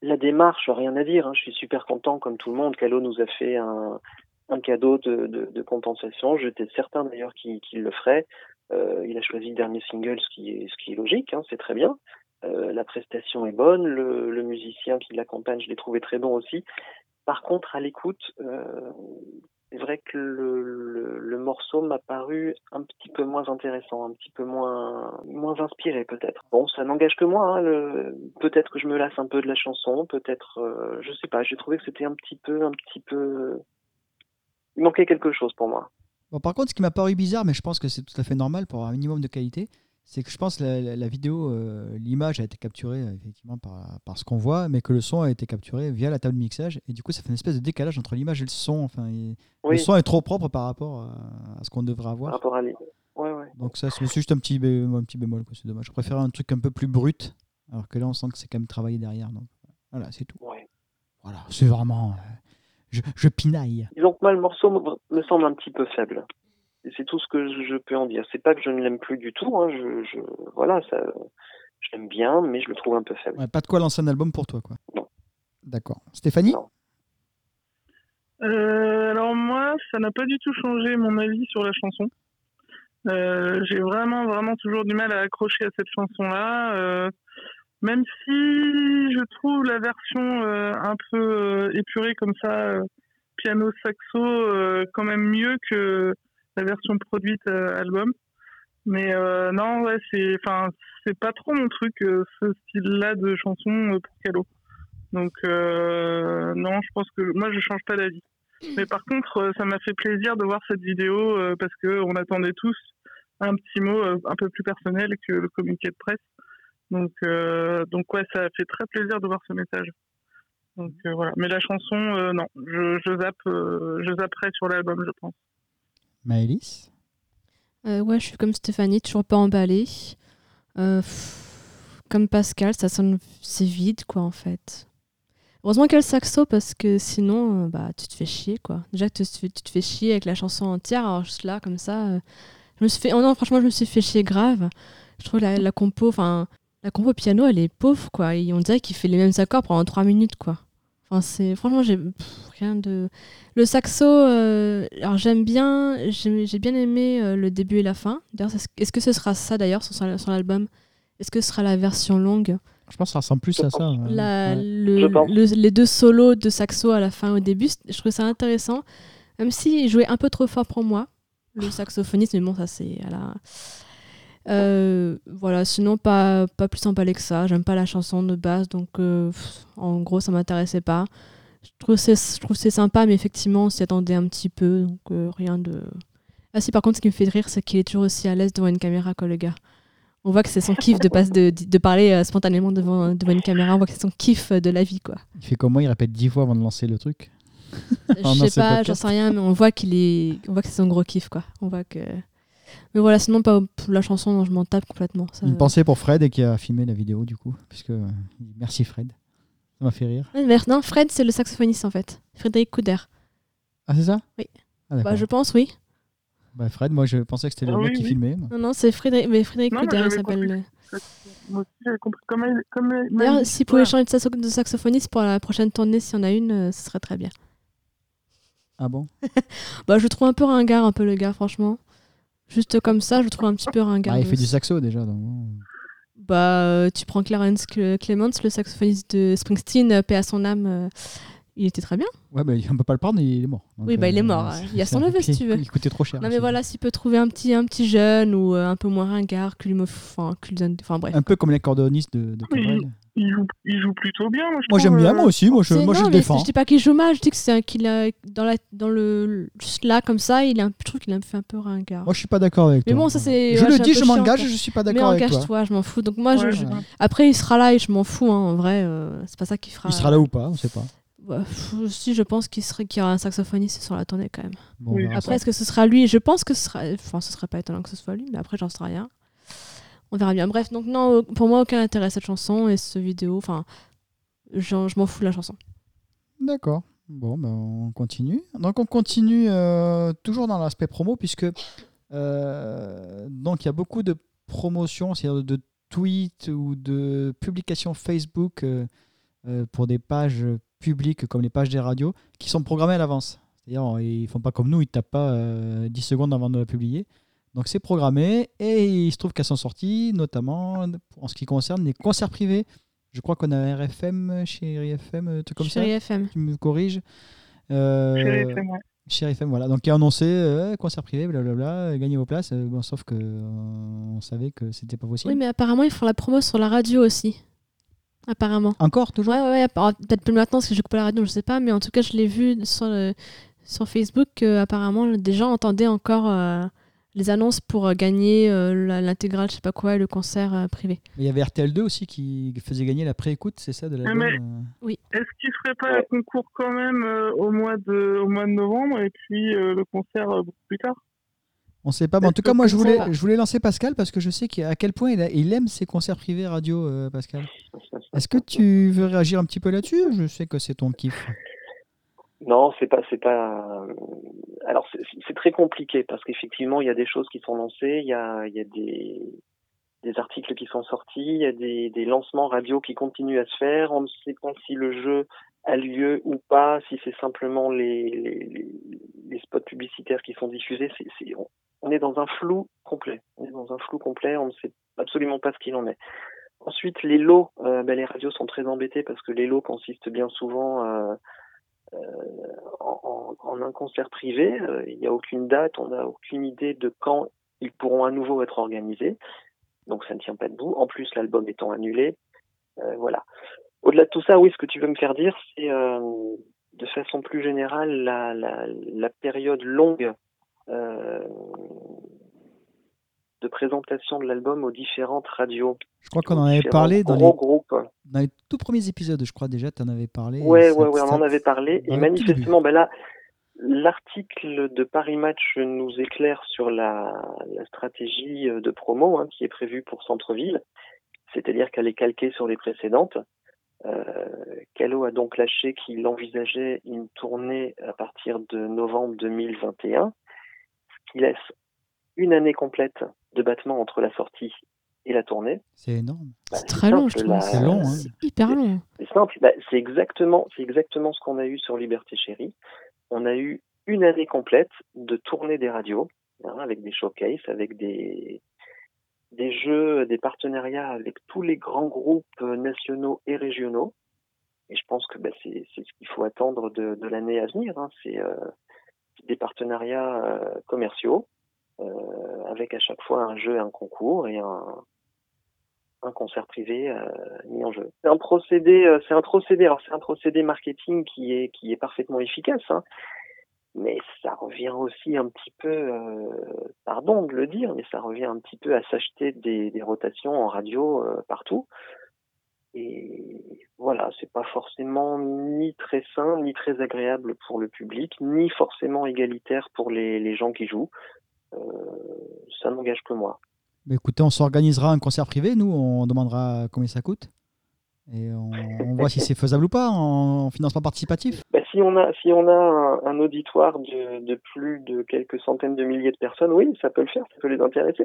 la démarche, rien à dire. hein, je suis super content, comme tout le monde. Calo nous a fait un, un cadeau de, de, de compensation. J'étais certain d'ailleurs qu'il le ferait. Euh, il a choisi le dernier single, ce qui est, ce qui est logique, hein, c'est très bien. Euh, la prestation est bonne, le, le musicien qui l'accompagne, je l'ai trouvé très bon aussi. Par contre, à l'écoute, euh, c'est vrai que le, le, le morceau m'a paru un petit peu moins intéressant, un petit peu moins, moins inspiré peut-être. Bon, ça n'engage que moi. Hein. Peut-être que je me lasse un peu de la chanson, peut-être, euh, je sais pas. J'ai trouvé que c'était un petit peu, un petit peu. Il manquait quelque chose pour moi. Bon, par contre, ce qui m'a paru bizarre, mais je pense que c'est tout à fait normal pour avoir un minimum de qualité, c'est que je pense que la, la- la vidéo, euh, l'image a été capturée euh, effectivement par, par ce qu'on voit, mais que le son a été capturé via la table de mixage, et du coup, ça fait une espèce de décalage entre l'image et le son. Enfin, Le son est trop propre par rapport à, à ce qu'on devrait par avoir. rapport à. Ouais, ouais. Donc ça, c'est juste un petit, bé- un petit bémol, quoi, c'est dommage. Je préfère un truc un peu plus brut, alors que là, on sent que c'est quand même travaillé derrière. Donc voilà, c'est tout. ouais. Voilà, c'est vraiment... euh, je, je pinaille. Disons que moi, le morceau me, semble un petit peu faible. C'est tout ce que je, je peux en dire. C'est pas que je ne l'aime plus du tout. Hein. Je, je, voilà, ça, je l'aime bien, mais je le trouve un peu faible. Ouais, pas de quoi lancer un album pour toi, quoi. Non. D'accord. Stéphanie? Non. Euh, alors moi, ça n'a pas du tout changé mon avis sur la chanson. Euh, J'ai vraiment, vraiment toujours du mal à accrocher à cette chanson-là. Euh, même si je trouve la version euh, un peu euh, épurée comme ça, euh, piano saxo, quand même mieux que la version produite album. Mais euh, non, ouais, c'est, enfin, c'est pas trop mon truc euh, ce style-là de chanson euh, pour Calo. Donc non, je pense que moi je change pas d'avis. Mais par contre, ça m'a fait plaisir de voir cette vidéo parce que on attendait tous un petit mot un peu plus personnel que le communiqué de presse. Donc euh, donc ouais, ça fait très plaisir de voir ce message. Donc euh, voilà. Mais la chanson, euh, non, je, je zappe, euh, je zapperai sur l'album, je pense. Maëlys? Euh, ouais, je suis comme Stéphanie, toujours pas emballée. Euh, pff, comme Pascal, ça sonne, c'est vide, quoi, en fait. Heureusement qu'il y a le saxo, parce que sinon, euh, bah, tu te fais chier, quoi. Déjà tu te fais, tu te fais chier avec la chanson entière, alors juste là, comme ça, euh, je me suis fait... oh non, franchement, je me suis fait chier grave. Je trouve la, la compo, enfin, la compo piano, elle est pauvre, quoi. Et on dirait qu'il fait les mêmes accords pendant trois minutes, quoi. Enfin, c'est franchement, j'ai rien de. Le saxo, euh, alors j'aime bien, j'ai bien aimé euh, le début et la fin. D'ailleurs, est-ce que ce sera ça d'ailleurs sur, sur l'album? Est-ce que ce sera la version longue? Je pense que ça ressemble plus à ça. ouais. La- Ouais. le- Je pense. le- les deux solos de saxo à la fin au début, je trouvais ça intéressant. Même s'il jouait un peu trop fort pour moi, le saxophoniste, mais bon, ça c'est. Voilà. Euh, voilà, sinon pas, pas plus emballé que ça. J'aime pas la chanson de base, donc euh, en gros, ça m'intéressait pas. Je trouve c'est je trouve c'est sympa, mais effectivement, on s'y attendait un petit peu, donc euh, rien de. Ah si, par contre, ce qui me fait rire, c'est qu'il est toujours aussi à l'aise devant une caméra que le gars. On voit que c'est son kiff de, passe- de, de parler spontanément devant, devant une caméra. On voit que c'est son kiff de la vie, quoi. Il fait comment? Il répète dix fois avant de lancer le truc? Je sais pas, j'en sais rien, mais on voit qu'il est, on voit que c'est son gros kiff, quoi. On voit que. Mais voilà, sinon pas pour la chanson, non, je m'en tape complètement. Ça... Une pensée pour Fred et qui a filmé la vidéo du coup. Puisque, euh, merci Fred. Ça m'a fait rire. Mais non, Fred, c'est le saxophoniste en fait. Frédéric Couder. Ah, c'est ça? Oui. Ah, d'accord. Bah, je pense, oui. Bah, Fred, moi je pensais que c'était le Ah mec oui, qui oui. filmait. moi. Non, non, c'est Frédéric, mais Frédéric Non, Couder, mais il s'appelle. compris. Moi aussi, j'avais compris. Comme elle- comme elle- D'ailleurs, s'il pouvait voilà. changer de, saxo- de saxophoniste pour la prochaine tournée, s'il y en a une, euh, ce serait très bien. Ah bon? Bah, je trouve un peu ringard, un peu le gars, franchement. Juste comme ça, je trouve un petit peu ringard. Bah, Il fait du saxo déjà. Donc. Bah, euh, tu prends Clarence Cle- Clements, le saxophoniste de Springsteen, euh, paix à son âme, euh, il était très bien. Ouais, bah, on peut pas le prendre, il est mort. Donc, Oui, bah, il est mort, hein. Il y a son neveu, si tu veux. Il coûtait trop cher. Non, mais aussi. voilà, s'il peut trouver un petit, un petit jeune ou euh, un peu moins ringard, lui, me... enfin, lui donne. Enfin, bref. Un peu comme l'accordéoniste de, de Oui. Cabrel. Il joue, il joue plutôt bien, moi je Moi j'aime bien, euh, moi aussi. Moi je, moi, je le mais défends. Je dis pas qu'il joue mal, je dis que c'est un- qu'il a. Dans, la, dans le. Juste là, comme ça, il a un, trouve qu'il a fait un peu ringard. Moi je suis pas d'accord avec Mais toi. bon, ça, c'est- Je ouais, le dis, je m'engage, je suis pas mais d'accord avec toi. engage-toi, je m'en fous. Donc moi, je- Ouais, je, Ouais. après, il sera là et je m'en fous, hein, en vrai. euh, c'est pas ça qui fera. Il sera là ou pas, on sait pas. Ouais, pff, si, je pense qu'il serait qu'il y aura un saxophoniste sur la tournée quand même. Bon, Oui. Après, est-ce que ce sera lui? Je pense que ce sera. Enfin, ce serait pas étonnant que ce soit lui, mais après, j'en sais rien. On verra bien. Bref, donc non, pour moi, aucun intérêt cette chanson et ce vidéo. Enfin, je m'en fous de la chanson. D'accord. Bon, ben, on continue. Donc on continue euh, toujours dans l'aspect promo puisque euh, donc il y a beaucoup de promotions, c'est-à-dire de tweets ou de publications Facebook euh, pour des pages publiques comme les pages des radios qui sont programmées à l'avance. C'est-à-dire ils font pas comme nous, ils tapent pas euh, 10 secondes avant de la publier. Donc c'est programmé et il se trouve qu'elles sont sorties, notamment en ce qui concerne les concerts privés. Je crois qu'on a RFM chez RFM, un truc comme ça Chérie FM. tu me corriges. Euh, Chérie FM, ouais. FM, voilà. Donc, il a annoncé euh, concert privé, blablabla, euh, gagnez vos places. Euh, bon, sauf que euh, on savait que c'était pas possible. Oui, mais apparemment, ils font la promo sur la radio aussi. Apparemment. Encore, toujours? Ouais, ouais, ouais. Peut-être plus maintenant parce que j'écoute pas la radio, je sais pas. Mais en tout cas, je l'ai vu sur, le- sur Facebook que apparemment des gens entendaient encore euh, les annonces pour euh, gagner euh, l'intégrale, je sais pas quoi, et le concert euh, privé. Il y avait RTL2 aussi qui faisait gagner la préécoute, c'est ça, de la mais- euh, Est-ce qu'il ferait pas un concours quand même euh, au, mois de, au mois de novembre et puis euh, le concert euh, beaucoup plus tard? On sait pas. Mais en tout cas, moi, je voulais, je voulais lancer Pascal parce que je sais qu'à quel point il, a- il aime ses concerts privés radio, euh, Pascal. Est-ce que tu veux réagir un petit peu là-dessus Je sais que c'est ton kiff? Non, c'est pas, c'est pas. Alors c'est très compliqué parce qu'effectivement il y a des choses qui sont lancées, il y a, il y a des, des articles qui sont sortis, il y a des, des lancements radio qui continuent à se faire. On ne sait pas si le jeu a lieu ou pas, si c'est simplement les, les, spots publicitaires qui sont diffusés. On- est dans un flou complet. On est dans un flou complet. On ne sait absolument pas ce qu'il en est. Ensuite, les lots, euh, ben, les radios sont très embêtés parce que les lots consistent bien souvent euh, euh, en, en- en un concert privé. Euh, Il n'y a aucune date, on n'a aucune idée de quand ils pourront à nouveau être organisés. Donc ça ne tient pas debout. En plus, l'album étant annulé, euh, voilà. Au-delà de tout ça, oui, ce que tu veux me faire dire, c'est euh, de façon plus générale la, la, la période longue euh, de présentation de l'album aux différentes radios. Je crois qu'on en avait parlé dans gros les, groupes. dans les tout premiers épisodes, je crois déjà, tu en avais parlé. Ouais, Ça- ouais, ouais, on en avait parlé. Et manifestement, ben là, l'article de Paris Match nous éclaire sur la, la stratégie euh, de promo hein, qui est prévue pour Centre-Ville, c'est-à-dire qu'elle est calquée sur les précédentes. Euh, Calo a donc lâché qu'il envisageait une tournée à partir de novembre 2021, ce qui laisse une année complète de battement entre la sortie et la tournée. C'est énorme. Bah, C'est très long, je trouve. la- C'est long, hein. C'est hyper long. C'est simple, bah, c'est exactement, c'est exactement ce qu'on a eu sur Liberté Chérie. On a eu une année complète de tournée des radios, hein, avec des showcases, avec des des jeux, des partenariats avec tous les grands groupes euh, nationaux et régionaux. Et je pense que bah, c'est c'est ce qu'il faut attendre de, de l'année à venir. hein. C'est euh, des partenariats euh, commerciaux avec à chaque fois un jeu, un concours et un un concert privé euh, mis en jeu. C'est un procédé, euh, c'est un procédé. Alors c'est un procédé marketing qui est qui est parfaitement efficace, hein, mais ça revient aussi un petit peu, euh, pardon de le dire, mais ça revient un petit peu à s'acheter des, des rotations en radio euh, partout. Et voilà, c'est pas forcément ni très sain, ni très agréable pour le public, ni forcément égalitaire pour les, les gens qui jouent. Euh, ça n'engage que moi. Mais écoutez, on s'organisera un concert privé, nous, on demandera combien ça coûte. Et on, on voit si c'est faisable ou pas en, en financement participatif. Bah, si on a si on a un, un auditoire de, de plus de quelques centaines de milliers de personnes, oui, ça peut le faire, ça peut les intéresser.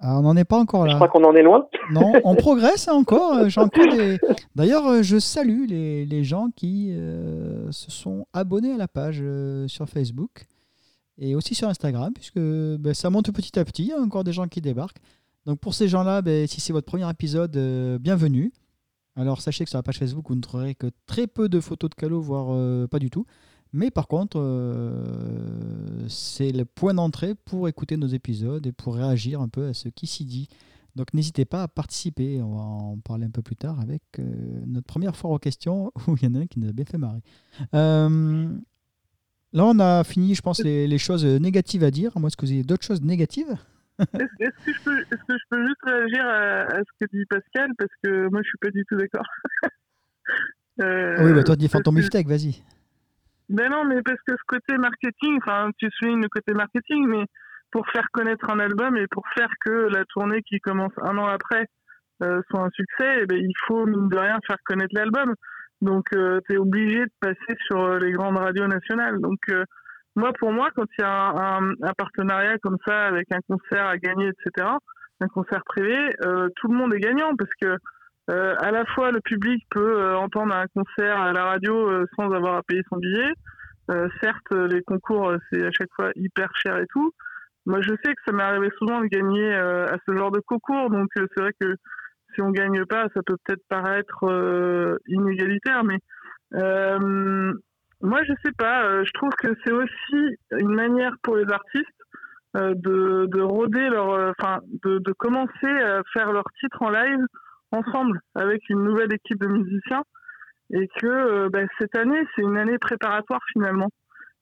Ah, on n'en est pas encore Je là. crois qu'on en est loin. Non, on progresse encore. euh, des... D'ailleurs, euh, je salue les, les gens qui euh, se sont abonnés à la page euh, sur Facebook et aussi sur Instagram, puisque ben, ça monte petit à petit. Il y a encore des gens qui débarquent. Donc pour ces gens-là, ben, si c'est votre premier épisode, euh, bienvenue. Alors sachez que sur la page Facebook, vous ne trouverez que très peu de photos de Calo, voire euh, pas du tout. Mais par contre, euh, c'est le point d'entrée pour écouter nos épisodes et pour réagir un peu à ce qui s'y dit. Donc n'hésitez pas à participer. On va en parler un peu plus tard avec notre première foire aux questions où il y en a un qui nous a bien fait marrer. Là, on a fini, je pense, les, les choses négatives à dire. Moi, est-ce que vous avez d'autres choses négatives? Est-ce que, je peux- est-ce que je peux juste réagir à, à ce que dit Pascal? Parce que moi, je suis pas du tout d'accord. Euh, Oui, bah toi, parce que- beefsteak, vas-y. Ben non, mais parce que ce côté marketing, enfin, tu soulignes le côté marketing, mais pour faire connaître un album et pour faire que la tournée qui commence un an après euh, soit un succès, eh ben, il faut, mine de rien, faire connaître l'album. Donc, tu es obligé de passer sur euh, les grandes radios nationales. Donc, euh, moi, pour moi, quand il y a un, partenariat comme ça avec un concert à gagner, etc., un concert privé, euh, tout le monde est gagnant parce que euh, à la fois le public peut euh, entendre un concert à la radio euh, sans avoir à payer son billet. Euh, certes, les concours euh, c'est à chaque fois hyper cher et tout. Moi, je sais que ça m'est arrivé souvent de gagner euh, à ce genre de concours, donc euh, c'est vrai que si on gagne pas, ça peut peut-être paraître euh, inégalitaire, mais euh, moi, je sais pas. euh, je trouve que c'est aussi une manière pour les artistes de, de rôder leur, enfin, de, de commencer à faire leur titre en live ensemble avec une nouvelle équipe de musiciens et que bah, cette année c'est une année préparatoire finalement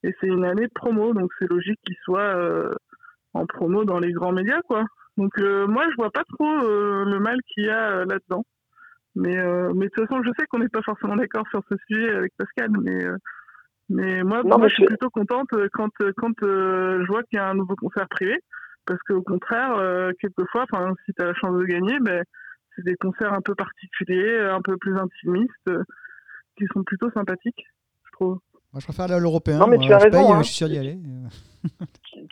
et c'est une année promo donc c'est logique qu'ils soient en promo dans les grands médias quoi donc euh, moi je vois pas trop euh, le mal qu'il y a euh, là-dedans mais euh, mais de toute façon je sais qu'on n'est pas forcément d'accord sur ce sujet avec Pascal mais euh, mais moi, Non, moi mais je suis plutôt contente quand quand euh, je vois qu'il y a un nouveau concert privé parce qu'au contraire euh, quelquefois enfin si tu as la chance de gagner ben c'est des concerts un peu particuliers, un peu plus intimistes, euh, qui sont plutôt sympathiques, je trouve. Moi, je préfère aller à l'européen. Non, mais tu as je raison, paye, hein. Je suis sûr d'y aller.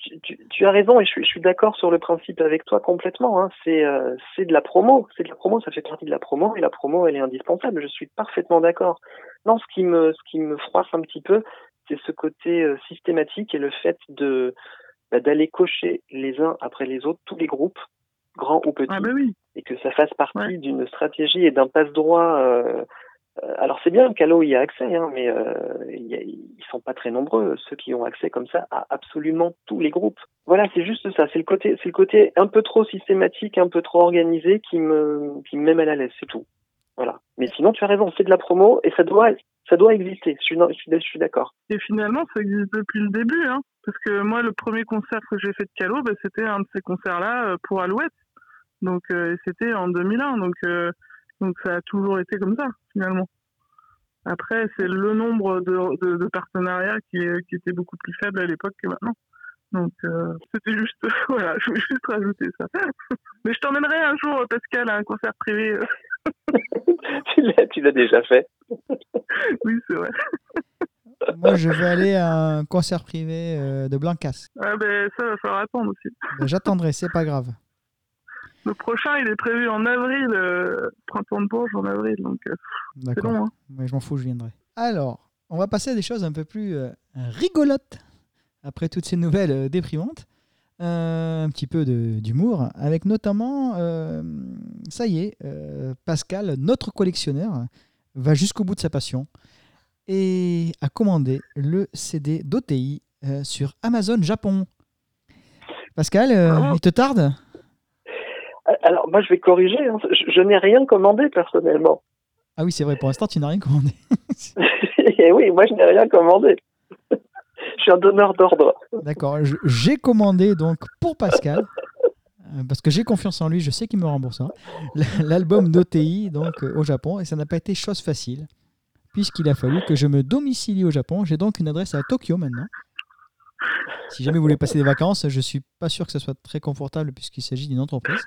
Tu, tu- tu as raison et je suis, je suis d'accord sur le principe avec toi complètement. Hein. C'est euh, c'est de la promo, c'est de la promo, ça fait partie de la promo et la promo elle est indispensable. Je suis parfaitement d'accord. Non, ce qui me ce qui me froisse un petit peu, c'est ce côté euh, systématique et le fait de bah, d'aller cocher les uns après les autres tous les groupes, grands ou petits, Ah bah oui, et que ça fasse partie Ouais. d'une stratégie et d'un passe-droit. euh, euh, alors c'est bien, Calo y a accès, hein, mais euh, a- ils sont pas très nombreux ceux qui ont accès comme ça à absolument tous les groupes. Voilà, c'est juste ça. C'est le côté, c'est le côté un peu trop systématique, un peu trop organisé qui me, qui me met mal à l'aise, c'est tout. Voilà. Mais sinon, tu as raison, c'est de la promo et ça doit, ça doit exister. Je suis, je suis, je suis d'accord. et finalement, ça existe depuis le début, hein, parce que moi, le premier concert que j'ai fait de Calo, bah, c'était un de ces concerts-là euh, pour Alouette. Donc, euh, c'était en 2001, donc, euh, donc ça a toujours été comme ça, finalement. Après, c'est le nombre de, de, de partenariats qui, était beaucoup plus faible à l'époque que maintenant. Donc, euh, c'était juste, voilà, je voulais juste rajouter ça. Mais je t'emmènerai un jour, Pascal, à un concert privé. tu l'as, tu l'as déjà fait. oui, c'est vrai. Moi, je vais aller à un concert privé euh, de Blancas. Ah ben, ça va falloir attendre aussi. Ben, J'attendrai, c'est pas grave. Le prochain, il est prévu en avril, euh, printemps de Bourges en avril, donc euh, c'est D'accord. long. Hein. Mais je m'en fous, je viendrai. Alors, on va passer à des choses un peu plus euh, rigolotes après toutes ces nouvelles euh, déprimantes. Un petit peu d'humour, avec notamment, ça y est, Pascal, notre collectionneur, va jusqu'au bout de sa passion et a commandé le CD d'OTI sur Amazon Japon. Pascal, Ah. il te tarde? Alors, moi, je vais corriger. hein. Je, je n'ai rien commandé personnellement. Ah oui, c'est vrai, pour l'instant, tu n'as rien commandé. Et oui, moi, je n'ai rien commandé. je suis un donneur d'ordre. D'accord. J'ai commandé donc pour Pascal, euh, parce que j'ai confiance en lui, je sais qu'il me remboursera, l'album d'OTI donc euh, au Japon, et ça n'a pas été chose facile, puisqu'il a fallu que je me domicilie au Japon. J'ai donc une adresse à Tokyo maintenant. Si jamais vous voulez passer des vacances, je suis pas sûr que ce soit très confortable puisqu'il s'agit d'une entreprise.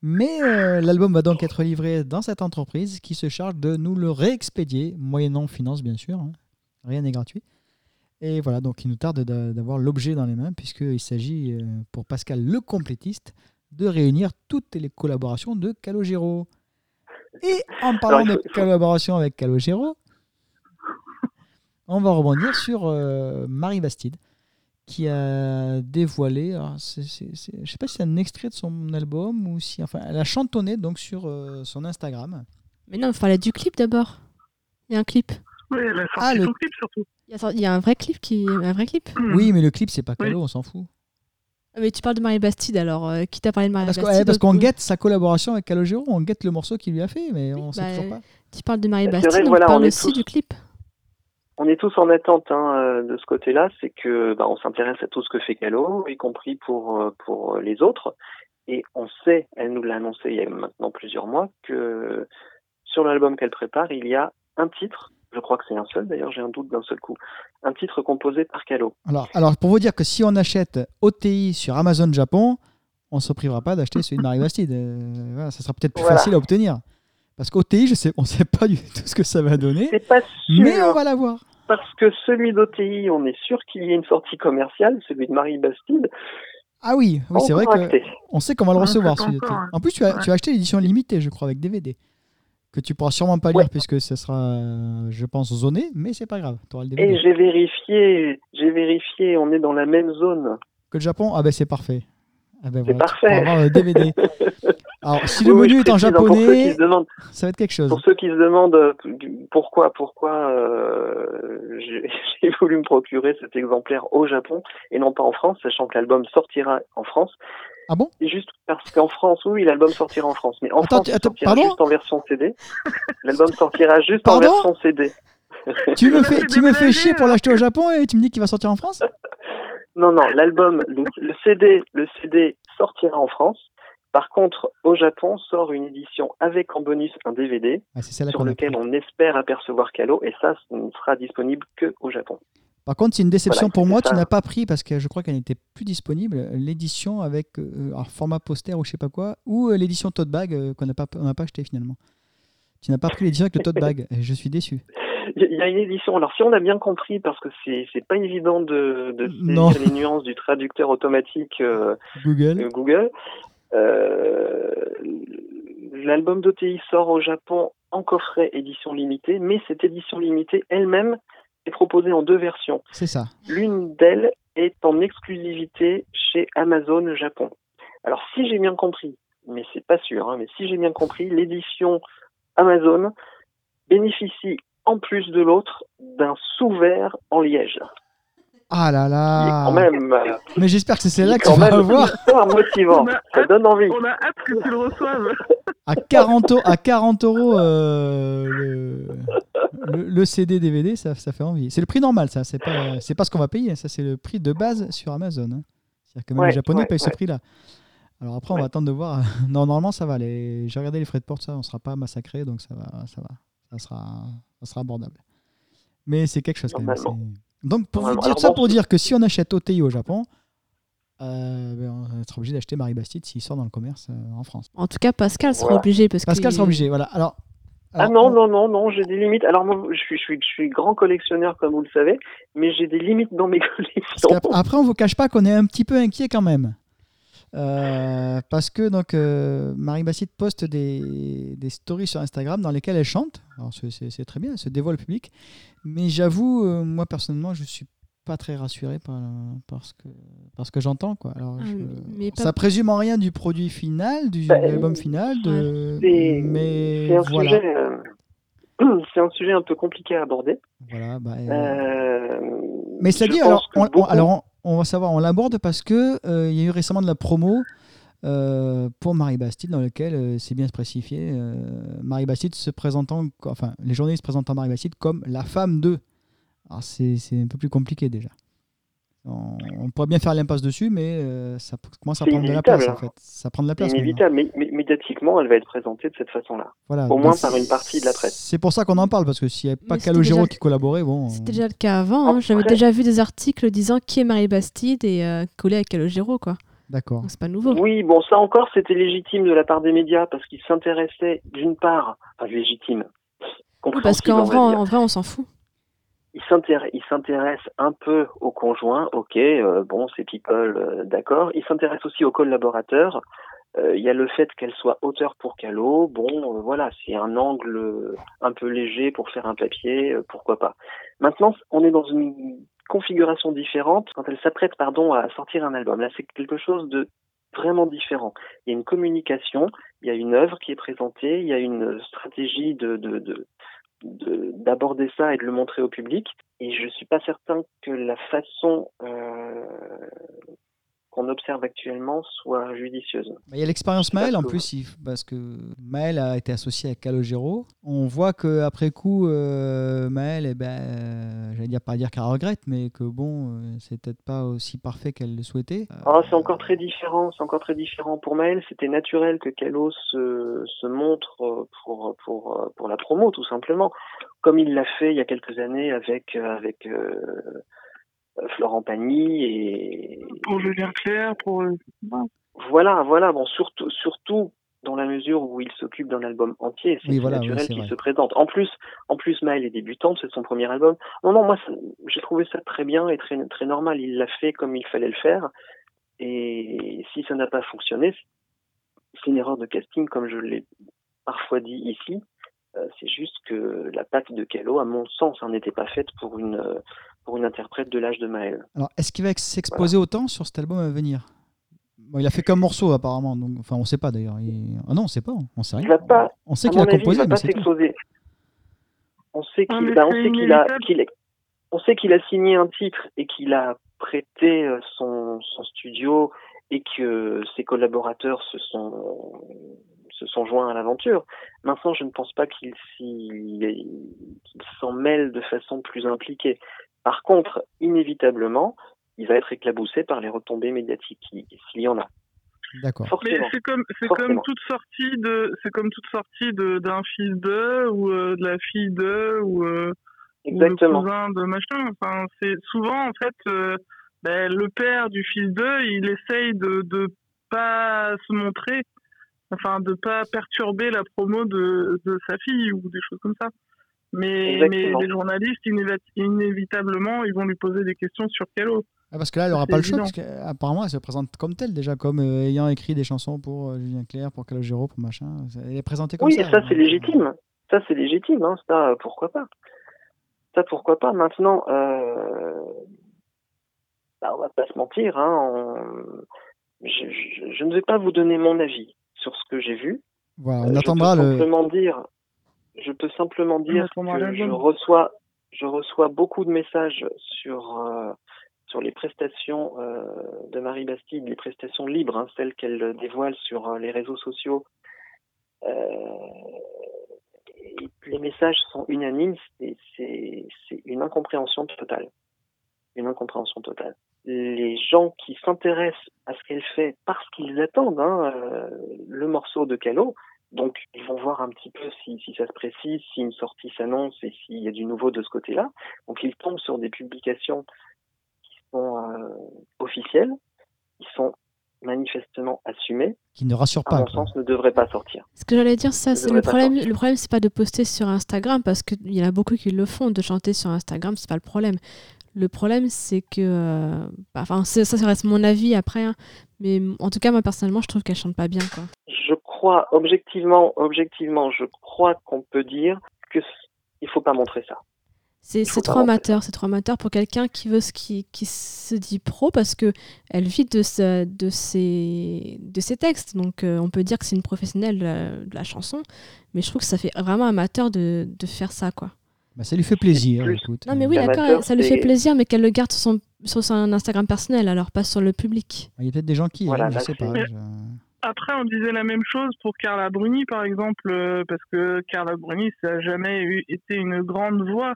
Mais euh, l'album va donc être livré dans cette entreprise qui se charge de nous le réexpédier, moyennant finance bien sûr. hein. Rien n'est gratuit. Et voilà, donc il nous tarde d'a- d'avoir l'objet dans les mains, puisqu'il s'agit, euh, pour Pascal le complétiste, de réunir toutes les collaborations de Calogero. Et en parlant Alors, de faut- collaboration avec Calogero, on va rebondir sur euh, Marie Bastide, qui a dévoilé, alors, c'est- c'est- c'est- je ne sais pas si c'est un extrait de son album ou si, enfin, elle a chantonné donc sur euh, son Instagram. Mais non, il fallait du clip d'abord. Il y a un clip. Oui, elle a sorti Ah, le- son clip surtout. Il y, a, il y a un vrai clip qui. Un vrai clip. Oui, mais le clip, c'est pas Oui. Calo, on s'en fout. Ah, mais tu parles de Marie Bastide alors. euh, qui t'a parlé de Marie Bastide parce qu'on guette sa collaboration avec Calogero, on guette le morceau qu'il lui a fait, mais Oui, on sait bah, toujours pas. Tu parles de Marie vrai Bastide, que on voilà, parle on aussi tous- du clip. On est tous en attente hein, euh, de ce côté-là, c'est que bah, on s'intéresse à tout ce que fait Calo, y compris pour euh, pour les autres, et on sait, elle nous l'a annoncé il y a maintenant plusieurs mois, que sur l'album qu'elle prépare, il y a un titre, je crois que c'est un seul, d'ailleurs j'ai un doute d'un seul coup, un titre composé par Calo. Alors, alors, pour vous dire que si on achète OTI sur Amazon Japon, on se privera pas d'acheter celui de Marie Bastide. Euh, voilà, ça sera peut-être plus Voilà. facile à obtenir. Parce qu'OTI, je sais, on sait pas du tout ce que ça va donner, C'est pas sûr, mais on va l'avoir. Parce que celui d'OTI, on est sûr qu'il y ait une sortie commerciale, celui de Marie Bastide, Ah oui, c'est vrai encore que acté. on sait qu'on va le recevoir celui ouais. En plus, tu as, Ouais. tu as acheté l'édition limitée, je crois, avec DVD. Que tu pourras sûrement pas lire Ouais. puisque ce sera, je pense, zoné, mais c'est pas grave. Tu auras le Et DVD. j'ai vérifié, j'ai vérifié, on est dans la même zone. Que le Japon, ah ben c'est parfait. Ah ben C'est voilà, tu parfait. pourras avoir le DVD. Alors, si le Oui, menu est en hein, japonais, demandent, ça va être quelque chose. pour ceux qui se demandent euh, pourquoi, pourquoi euh, j'ai voulu me procurer cet exemplaire au Japon et non pas en France, sachant que l'album sortira en France. Ah bon? C'est juste parce qu'en France, oui, l'album sortira en France, mais en Attends, France, tu- il attends, sortira pardon? juste en version CD. L'album sortira juste en version CD. Tu me fais, tu me fais chier pour l'acheter au Japon et tu me dis qu'il va sortir en France? Non, non, l'album, le, le CD, le CD sortira en France. Par contre, au Japon sort une édition avec en bonus un DVD Ah, sur lequel on espère apercevoir Calo et ça, ne sera disponible que au Japon. Par contre, c'est une déception Voilà, pour moi. ça. Tu n'as pas pris parce que je crois qu'elle n'était plus disponible. L'édition avec euh, alors, format poster ou je sais pas quoi, ou euh, l'édition tote bag euh, qu'on n'a pas, on n'a pas acheté finalement. Tu n'as pas pris l'édition avec le tote bag. et je suis déçu. Il y a une édition. Alors, si on a bien compris, parce que c'est pas évident de, de les nuances du traducteur automatique Google. Google, l'album d'OTI sort au Japon en coffret édition limitée, mais cette édition limitée elle-même est proposée en deux versions. C'est ça. L'une d'elles est en exclusivité chez Amazon Japon. Alors, si j'ai bien compris, mais c'est pas sûr, hein, mais si j'ai bien compris, l'édition Amazon bénéficie en plus de l'autre d'un sous-verre en liège. Ah là est là. quand même, euh, Mais j'espère que c'est celle-là que tu vas avoir hyper motivant. On a Ça donne envie. On a hâte que tu le reçoives. à 40, euros- à 40 euros euh, le, le- le CD DVD. Ça, ça fait envie. C'est le prix normal, ça. C'est pas, c'est pas ce qu'on va payer. Ça, c'est le prix de base sur Amazon. hein. C'est-à-dire que même Ouais, les Japonais ouais, payent ce prix-là. Alors après, on va attendre de voir. Non, normalement, ça va. Les... J'ai regardé les frais de porte, ça, on sera pas massacré, donc ça va, ça va, ça sera, ça sera abordable. Mais c'est quelque chose quand même. Donc pour vous Normalement. dire Alors ça, bon, pour dire que si on achète OTI au Japon, euh, ben, on sera obligé d'acheter Marie Bastide s'il sort dans le commerce euh, en France. En tout cas, Pascal sera Voilà. obligé parce Pascal que sera obligé. Voilà. Alors. Ah alors, non, on- non, non, non, j'ai des limites. Alors moi, je suis, je suis, je suis grand collectionneur, comme vous le savez, mais j'ai des limites dans mes Parce collections. après, on vous cache pas qu'on est un petit peu inquiet quand même. Euh, parce que donc euh, Marie Bastide poste des, des stories sur Instagram dans lesquelles elle chante. Alors c'est- très bien, elle se dévoile au public. Mais j'avoue, euh, moi personnellement, je suis pas très rassuré par, par ce que, par ce que j'entends. Quoi. Alors, Ah, je- mais pas- Ça présume en rien du produit final, du Bah, album final, de... Mais c'est un, voilà. sujet, euh, c'est un sujet un peu compliqué à aborder. voilà bah, euh, Euh, Mais alors on- beaucoup- alors on, va savoir, on l'aborde parce que euh, il y a eu récemment de la promo euh, pour Marie Bastide dans lequel euh, c'est bien spécifié euh, Marie Bastide se présentant, enfin les journalistes présentant Marie Bastide comme la femme de. Alors c'est un peu plus compliqué déjà. On, on pourrait bien faire l'impasse dessus, mais euh, ça commence à prendre de la place en fait. Ça prend de la place. inévitable, mais, mais médiatiquement, elle va être présentée de cette façon-là. Voilà. Au moins par une partie de la presse. C'est pour ça qu'on en parle parce que s'il n'y avait pas Calogero déjà- qui collaborait, bon. C'était euh, déjà le cas avant. hein. J'avais Après- déjà vu des articles disant qui est Marie Bastide et euh, collé à Calogero, quoi. D'accord. C'est pas nouveau. Oui, bon, ça encore, c'était légitime de la part des médias parce qu'ils s'intéressaient d'une part, enfin légitime, Oui, parce qu'en vrai, vrai, on s'en fout. Ils s'intéressent un peu au conjoint, ok, euh, bon, c'est people, euh, d'accord. Ils s'intéressent aussi aux collaborateurs. Euh, Il y a le fait qu'elle soit auteur pour Calo. Bon, voilà, c'est un angle un peu léger pour faire un papier, pourquoi pas. Maintenant, on est dans une configuration différente quand elle s'apprête, pardon, à sortir un album. Là, c'est quelque chose de vraiment différent. Il y a une communication, il y a une œuvre qui est présentée, il y a une stratégie de, de de- d'aborder ça et de le montrer au public. Et je suis pas certain que la façon euh, qu'on observe actuellement soit judicieuse. Bah, Il y a l'expérience Maël en plus, parce que Maël a été associé à Calogero. On voit qu'après coup, euh, Maël, eh ben, euh, j'allais dire pas dire qu'elle regrette, mais que bon, euh, c'est peut-être pas aussi parfait qu'elle le souhaitait. Euh, Ah, c'est encore très différent, c'est encore très différent. Pour Maël, c'était naturel que Calo se, se montre euh, pour, pour, euh, pour la promo, tout simplement. Comme il l'a fait il y a quelques années avec, avec Florent Pagny et, Pour Julien Clerc, pour. euh, Voilà, voilà. Bon, surtout, surtout dans la mesure où il s'occupe d'un album entier, c'est Oui, voilà, naturel qu'il se présente. En plus, en plus, Maël est débutante, c'est son premier album. Non, non, moi, j'ai trouvé ça très bien et très, très normal. Il l'a fait comme il fallait le faire. Et si ça n'a pas fonctionné, c'est une erreur de casting, comme je l'ai parfois dit ici. Euh, c'est juste que la patte de Calo, à mon sens, hein, n'était pas faite pour une, euh, pour une interprète de l'âge de Maël. Alors, est-ce qu'il va s'exposer autant sur cet album à venir? Bon, il a fait qu'un morceau apparemment, donc enfin on sait pas d'ailleurs. Il- Ah non, on sait pas, on sait rien. Il va pas, On sait qu'il a avis, il composé, va mais pas s'exposer. On sait Ah, qu'il bah, on c'est sait qu'il a, inévitable. qu'il est- on sait qu'il a signé un titre et qu'il a prêté euh, son, son studio et que ses collaborateurs se sont se sont joints à l'aventure. Maintenant, je ne pense pas qu'il s'y- qu'il s'en mêle de façon plus impliquée. Par contre, inévitablement, il va être éclaboussé par les retombées médiatiques, qui- s'il y en a. D'accord. C'est comme c'est comme Forcément. toute sortie de c'est comme toute sortie de d'un fils de ou euh, de la fille de ou, euh, ou le Exactement. cousin de machin. Enfin c'est souvent en fait euh, ben, le père du fils de il essaye de de pas se montrer enfin de pas perturber la promo de de sa fille ou des choses comme ça. Mais, mais les journalistes, inévit- inévitablement, ils vont lui poser des questions sur Calo. Ah, parce que là, elle n'aura C'est pas le choix, parce qu'apparemment, elle se présente comme telle déjà, comme euh, ayant écrit des chansons pour euh, Julien Clerc, pour Calogero, pour machin. Elle est présentée comme Oui, ça. ça, c'est donc, euh, légitime. Ça c'est légitime, hein. Ça, euh, pourquoi pas. Ça pourquoi pas. Maintenant, euh... bah, on va pas se mentir, hein. on- Je, je- je ne vais pas vous donner mon avis sur ce que j'ai vu. Voilà, Euh, on je attendra peux le. simplement dire, je peux simplement dire que je reçois, je reçois beaucoup de messages sur euh, sur les prestations euh, de Marie Bastide, les prestations libres, hein, celles qu'elle dévoile sur euh, les réseaux sociaux. Et les messages sont unanimes, c'est- une incompréhension totale, une incompréhension totale. Les gens qui s'intéressent à ce qu'elle fait parce qu'ils attendent hein, le morceau de Calo, donc ils vont voir un petit peu si, si ça se précise, si une sortie s'annonce et s'il y a du nouveau de ce côté-là. Donc ils tombent sur des publications qui sont euh, officielles, qui sont manifestement assumées, Qui ne rassure à pas. mon quoi. sens ne devraient pas sortir. Ce que j'allais dire, ça, c'est le problème. sortir. Le problème, c'est pas de poster sur Instagram parce qu'il y en a beaucoup qui le font, de chanter sur Instagram, c'est pas le problème. Le problème, c'est que, euh, bah, enfin, ça, ça reste mon avis après, hein, Mais en tout cas, moi personnellement, je trouve qu'elle chante pas bien. Quoi. Je crois, objectivement, objectivement, je crois qu'on peut dire que il faut pas montrer ça. C'est trop amateur, c'est trop amateur pour quelqu'un qui veut ce qui, qui se dit pro parce que elle vit de, ce, de, ses, de ses textes. Donc euh, on peut dire que c'est une professionnelle de la, chanson, mais je trouve que ça fait vraiment amateur de, de faire ça quoi. Bah, ça lui fait plaisir. Non mais oui d'accord, ça lui fait plaisir, mais qu'elle le garde sur son, sur son Instagram personnel, alors pas sur le public. Il y a peut-être des gens qui, voilà, je sais pas. Après, on disait la même chose pour Carla Bruni, par exemple, euh, parce que Carla Bruni, ça n'a jamais eu, été une grande voix.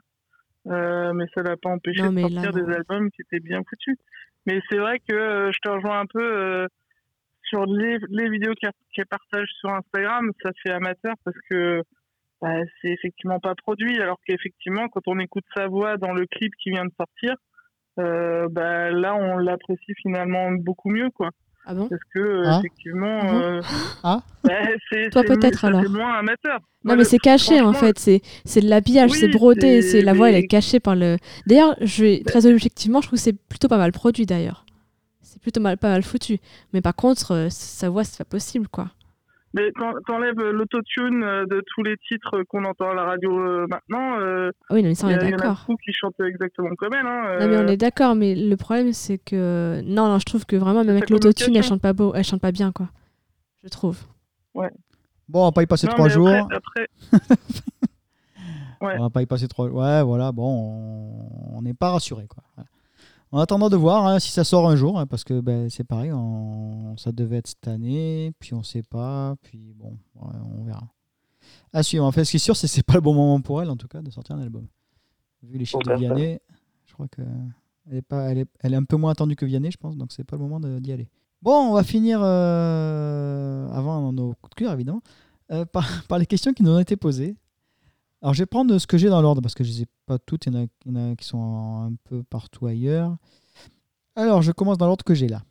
Euh, mais ça l'a pas empêché de sortir des albums qui étaient bien foutus. Mais c'est vrai que euh, je te rejoins un peu euh, sur les, les vidéos qu'elle partage sur Instagram, ça fait amateur parce que bah, c'est effectivement pas produit, alors qu'effectivement quand on écoute sa voix dans le clip qui vient de sortir, bah, là on l'apprécie finalement beaucoup mieux quoi. Ah bon Parce que ah. effectivement, ah, euh, ah. Bah, toi peut-être alors. C'est moins amateur. Non mais c'est caché en fait, c'est c'est de l'habillage, c'est brodé, c'est la voix elle est cachée par le. D'ailleurs, je vais très objectivement, je trouve que c'est plutôt pas mal produit d'ailleurs. C'est plutôt mal pas mal foutu. Mais par contre, euh, sa voix c'est pas possible quoi. Mais quand t'enlèves l'autotune euh, de tous les titres qu'on entend à la radio euh, maintenant, euh, oui, non, mais ça, on est d'accord. Il y en a beaucoup qui chantent exactement comme elle. Hein, non, mais on est d'accord, mais le problème, c'est que. Non, non, je trouve que vraiment, même avec l'autotune, elle chante pas beau, elle chante pas bien, quoi. Je trouve. Ouais. Bon, on va pas y passer trois jours. Après... ouais. On va pas y passer trois Ouais, voilà, bon, on n'est pas rassuré, quoi. En attendant de voir hein, si ça sort un jour, hein, parce que ben, c'est pareil, ça devait être cette année, puis on ne sait pas, puis bon, on verra. À suivre. En fait, ce qui est sûr, c'est que ce n'est pas le bon moment pour elle, en tout cas, de sortir un album. Vu les chiffres de Vianney, je crois qu'elle est, pas, elle est, elle est un peu moins attendue que Vianney, je pense, donc c'est pas le moment d'y aller. Bon, on va finir, euh, avant nos coups de cœur, évidemment, euh, par, par les questions qui nous ont été posées. Alors, je vais prendre ce que j'ai dans l'ordre parce que je ne les ai pas toutes. Il y, en a, qui sont un peu partout ailleurs. Alors, je commence dans l'ordre que j'ai là.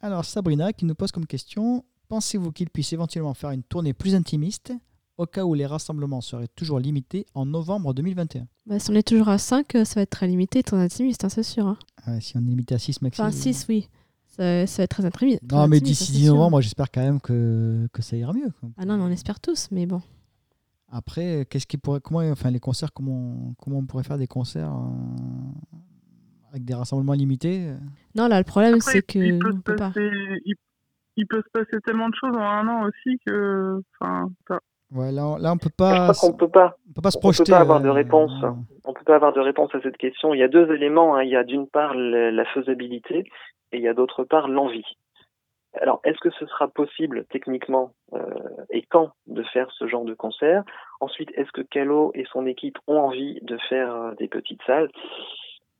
Alors, Sabrina qui nous pose comme question Pensez-vous qu'il puisse éventuellement faire une tournée plus intimiste au cas où les rassemblements seraient toujours limités en novembre 2021 bah, Si on est toujours à 5, ça va être très limité, très intimiste, hein, c'est sûr. Hein. Ah si on est limité à 6 maximum. Enfin, 6, oui. Ça, va être très intimiste. Non, mais d'ici 10 novembre, j'espère quand même que, que ça ira mieux. Ah non, mais on espère tous, mais bon. Après, qu'est-ce qui pourrait, comment, enfin les concerts, comment, comment on pourrait faire des concerts euh, avec des rassemblements limités? Non, là le problème c'est que il peut, se passer tellement de choses en un an aussi que, enfin, ouais, là, là on peut pas. Je peut pas. On peut pas se projeter. On peut pas avoir de euh, réponse. On peut pas avoir de réponse à cette question. Il y a deux éléments. Hein. Il y a d'une part la faisabilité et il y a d'autre part l'envie. Alors, est-ce que ce sera possible techniquement euh, et quand de faire ce genre de concert? Ensuite, est-ce que Calo et son équipe ont envie de faire euh, des petites salles?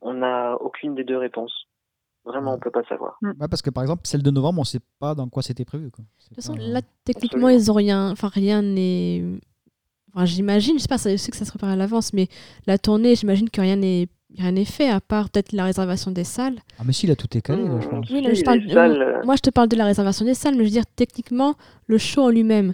On n'a aucune des deux réponses. Vraiment, on ne peut pas savoir. Mm. parce que par exemple, celle de novembre, on ne sait pas dans quoi c'était prévu. Quoi. De toute façon, là, techniquement, ils ont rien. Enfin, rien n'est. Enfin, j'imagine, je sais pas, je sais que ça se prépare à l'avance, mais la tournée, j'imagine que rien n'est rien n'est fait à part peut-être la réservation des salles. Ah mais si, là tout est calé, je pense. Oui, je parle, moi je te parle de la réservation des salles, mais je veux dire techniquement le show en lui-même.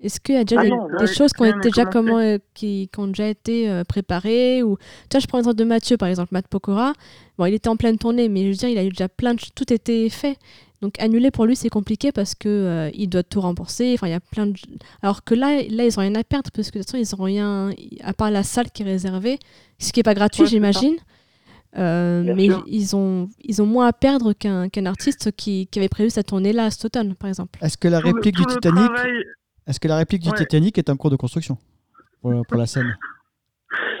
Est-ce qu'il y a déjà ah des, choses qui ont, été déjà comment, euh, qui, ont déjà été euh, préparées ou tu vois je prends l'exemple de Mathieu par exemple Matt Pokora bon il était en pleine tournée mais je veux dire il a eu déjà plein de tout était fait donc annuler pour lui c'est compliqué parce que euh, il doit tout rembourser. Enfin il y a plein de alors que là là ils ont rien à perdre parce que de toute façon ils ont rien à part la salle qui est réservée, ce qui est pas gratuit j'imagine. Euh, mais ils ont, ils ont moins à perdre qu'un qu'un artiste qui, qui, avait prévu sa tournée là cet automne, par exemple. Est-ce que la réplique du Titanic, est-ce que la réplique du Titanic est en cours de construction pour, pour la scène?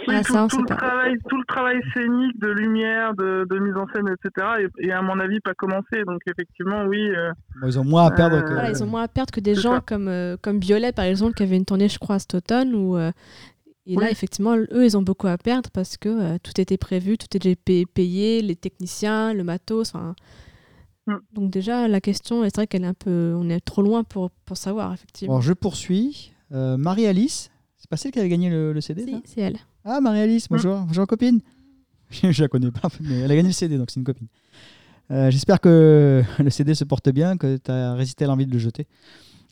Tout, le travail, scénique, de lumière, de, mise en scène, etc., et, à mon avis pas commencé. Donc effectivement, oui. Euh, ils ont moins à perdre que. ils ont moins à perdre que des gens comme euh, comme Violet par exemple qui avait une tournée, je crois, cet automne où. Euh, et là, effectivement, eux, ils ont beaucoup à perdre parce que tout était prévu, tout était payé, les techniciens, le matos. Mm. Donc déjà, la question, c'est vrai qu'elle est un peu, on est trop loin pour, pour savoir effectivement. Bon, je poursuis. Marie-Alice, c'est pas celle qui avait gagné le, le CD Si, c'est elle. Ah, Marie-Alice, bonjour. Bonjour, copine. je la connais pas, mais elle a gagné le CD, donc c'est une copine. Euh, j'espère que le CD se porte bien, que tu as résisté à l'envie de le jeter.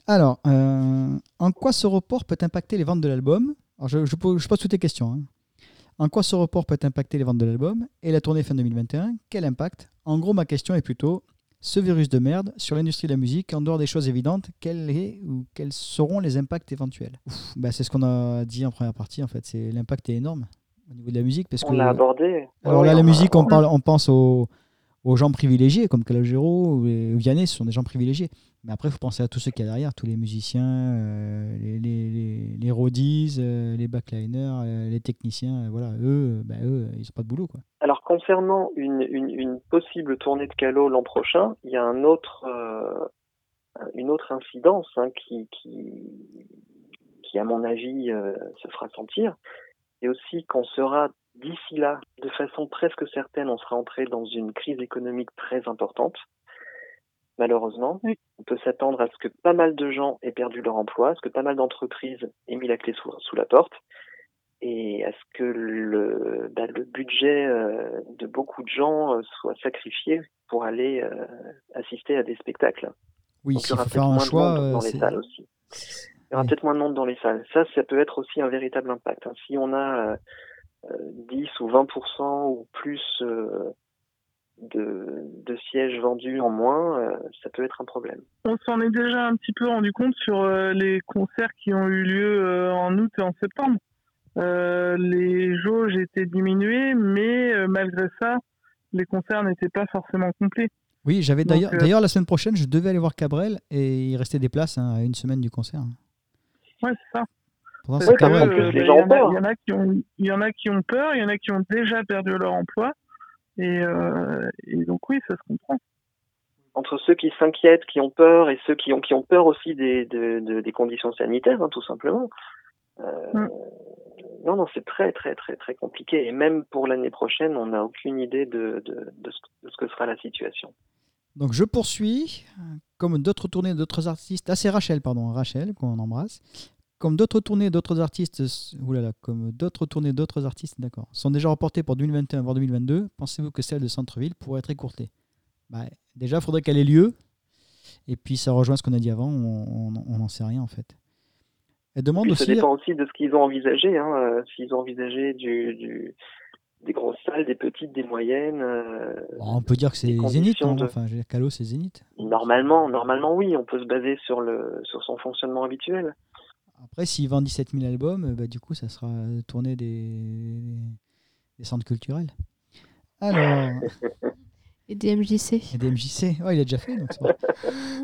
Alors, euh, en quoi ce report peut impacter les ventes de l'album? Je, je, pose toutes les questions. Hein. En quoi ce report peut impacter les ventes de l'album et la tournée fin 2021 Quel impact? En gros, ma question est plutôt ce virus de merde sur l'industrie de la musique En dehors des choses évidentes, quel est ou quels seront les impacts éventuels? Bah, C'est ce qu'on a dit en première partie, en fait. C'est L'impact est énorme au niveau de la musique. Parce On que, l'a abordé. alors là, la musique, on, on- parle, on pense aux, aux gens privilégiés, comme Calogero ou Vianney, ce sont des gens privilégiés. Mais après, il faut penser à tous ceux qu'il y a derrière, tous les musiciens, euh, les, les, les, roadies, euh, les backliners, euh, les techniciens. voilà, eux, bah, eux, ils n'ont pas de boulot. Quoi. Alors concernant une, une, possible tournée de Calo l'an prochain, il y a un autre, une autre incidence hein, qui, qui, qui, à mon avis, se fera sentir. Et aussi qu'on sera d'ici là, de façon presque certaine, on sera entré dans une crise économique très importante. Malheureusement, Oui. on peut s'attendre à ce que pas mal de gens aient perdu leur emploi, à ce que pas mal d'entreprises aient mis la clé sous, sous la porte et à ce que le, bah, le budget euh, de beaucoup de gens euh, soit sacrifié pour aller euh, assister à des spectacles. Oui, Donc il y aura peut-être moins choix. de monde dans les salles aussi. Il y aura Oui. peut-être moins de monde dans les salles. Ça, ça peut être aussi un véritable impact. hein. Si on a 10 ou 20% ou plus euh, de, de sièges vendus en moins, euh, ça peut être un problème. On s'en est déjà un petit peu rendu compte sur euh, les concerts qui ont eu lieu euh, en août et en septembre. Euh, les jauges étaient diminuées, mais euh, malgré ça, les concerts n'étaient pas forcément complets. Oui, j'avais d'ailleurs, euh, d'ailleurs la semaine prochaine, je devais aller voir Cabrel et il restait des places hein, à une semaine du concert. Ouais, c'est ça. Euh, il y en a-. Il y en a qui ont, il y en a qui ont peur, il y en a qui ont déjà perdu leur emploi. Et, euh, et donc oui, ça se comprend. Entre ceux qui s'inquiètent, qui ont peur, et ceux qui ont, qui ont peur aussi des, de- de- des conditions sanitaires, hein, tout simplement. Euh, Mm. Non, non, c'est très, très, très, très compliqué. Et même pour l'année prochaine, on n'a aucune idée de, de, de ce, de ce que sera la situation. Donc je poursuis, comme d'autres tournées d'autres artistes, ah c'est Rachel, pardon, Rachel, qu'on embrasse. Comme d'autres tournées d'autres artistes, oulala, comme d'autres tournées d'autres artistes, d'accord, sont déjà reportées pour 2021 voire 2022, pensez-vous que celle de Centre-Ville pourrait être écourtée bah, Déjà, il faudrait qu'elle ait lieu. Et puis ça rejoint ce qu'on a dit avant, on n'en sait rien en fait. Elle demande Puis ça aussi. dépend aussi de ce qu'ils ont envisagé. Hein. euh, S'ils ont envisagé du, du, des grosses salles, des petites, des moyennes. euh, on peut dire que c'est Zénith, de- enfin, Calo, c'est Zénith. Normalement, normalement, oui, on peut se baser sur, le, sur son fonctionnement habituel. Après, s'il vend 17 000 albums, euh, bah, du coup, ça sera tourné des, des centres culturels. Alors, Et des MJC. et des MJC. Ouais, il a déjà fait. donc bon.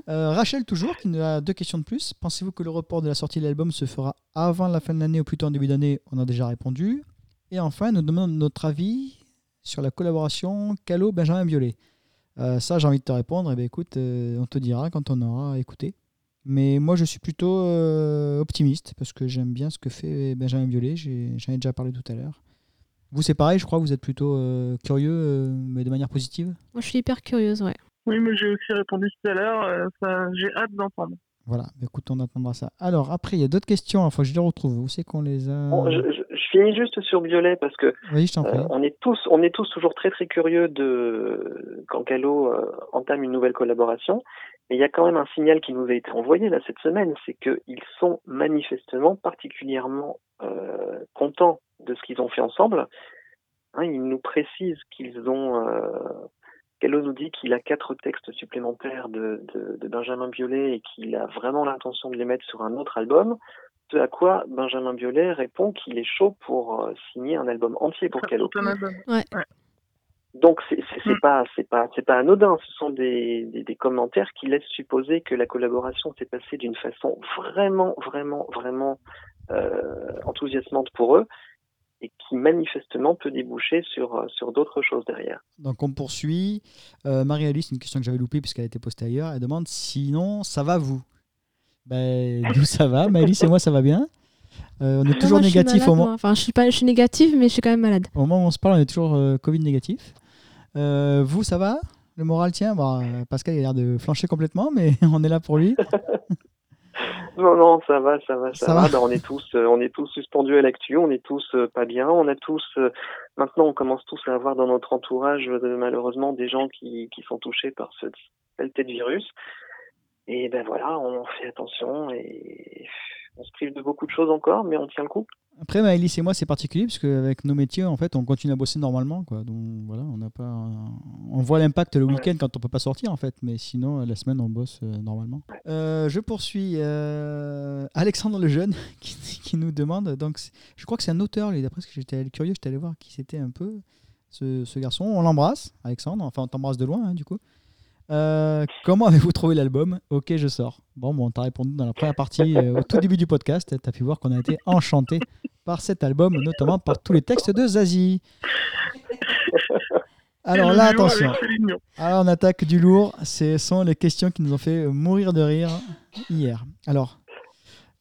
Euh, Rachel, toujours, qui nous a deux questions de plus. Pensez-vous que le report de la sortie de l'album se fera avant la fin de l'année ou plutôt en début d'année? On a déjà répondu. Et enfin, nous demande notre avis sur la collaboration Calo-Benjamin Biolay. Euh, ça, j'ai envie de te répondre. Eh ben, écoute, euh, on te dira quand on aura écouté. Mais moi, je suis plutôt euh, optimiste parce que j'aime bien ce que fait Benjamin Biolay. J'en ai déjà parlé tout à l'heure. Vous, c'est pareil, je crois. Vous êtes plutôt euh, curieux, euh, mais de manière positive? Moi, je suis hyper curieuse, ouais. Oui, mais j'ai aussi répondu tout à l'heure. euh, j'ai hâte d'entendre. Voilà, bah, écoute, on attendra ça. Alors, après, il y a d'autres questions. Il faut que je les retrouve. Où c'est qu'on les a Bon, je, je- je finis juste sur Violet parce que Oui, je t'en prie. Euh, on est tous, on est tous toujours très très curieux de quand Calo euh, entame une nouvelle collaboration. Mais il y a quand même un signal qui nous a été envoyé là cette semaine, c'est qu'ils sont manifestement particulièrement euh, contents de ce qu'ils ont fait ensemble. Hein, ils nous précisent qu'ils ont. Euh, Calo nous dit qu'il a quatre textes supplémentaires de, de, de Benjamin Biolay et qu'il a vraiment l'intention de les mettre sur un autre album. Ce à quoi Benjamin Biolay répond qu'il est chaud pour euh, signer un album entier pour album. Donc c'est c'est c'est Mm. pas c'est pas c'est pas anodin. Ce sont des, des des commentaires qui laissent supposer que la collaboration s'est passée d'une façon vraiment vraiment vraiment euh, enthousiasmante pour eux et qui manifestement peut déboucher sur sur d'autres choses derrière. Donc, on poursuit. Euh, Marie-Alice, une question que j'avais loupée puisqu'elle a été postée ailleurs. Elle demande sinon, ça va vous? Ben, nous, ça va? Maëlys et moi, ça va bien? Euh, on est toujours Moi, je suis négatif malade, au, mo- moi. Enfin, je suis, pas, je suis négative, mais je suis quand même malade. au moment où on se parle. On est toujours euh, Covid négatif? Euh, vous, ça va? Le moral tient? Bon, euh, Pascal, il a l'air de flancher complètement, mais on est là pour lui. Non non ça va ça va ça, Ça va. va? Ben, on est tous euh, on est tous suspendus à l'actu. On est tous euh, pas bien. On a tous maintenant on commence tous à avoir dans notre entourage malheureusement des gens qui qui sont touchés par ce de virus. Et ben voilà, on fait attention et on se prive de beaucoup de choses encore, mais on tient le coup. Après, Maëlys et moi, c'est particulier parce qu'avec nos métiers, en fait, on continue à bosser normalement. Quoi. Donc voilà, on n'a pas, on voit l'impact le week-end quand on peut pas sortir, en fait. Mais sinon, la semaine, on bosse euh, normalement. Euh, je poursuis. euh, Alexandre Lejeune qui, qui nous demande. Donc, je crois que c'est un auteur. D'après ce que j'étais curieux, j'étais allé voir qui c'était un peu ce, ce garçon. On l'embrasse, Alexandre. Enfin, on t'embrasse de loin, hein, du coup. Euh, comment avez-vous trouvé l'album Ok, je sors. Bon, bon, t'as répondu dans la première partie, euh, au tout début du podcast. T'as pu voir qu'on a été enchanté par cet album, notamment par tous les textes de Zazie. Alors là, attention. Alors on attaque du lourd. Ce sont les questions qui nous ont fait mourir de rire hier. Alors,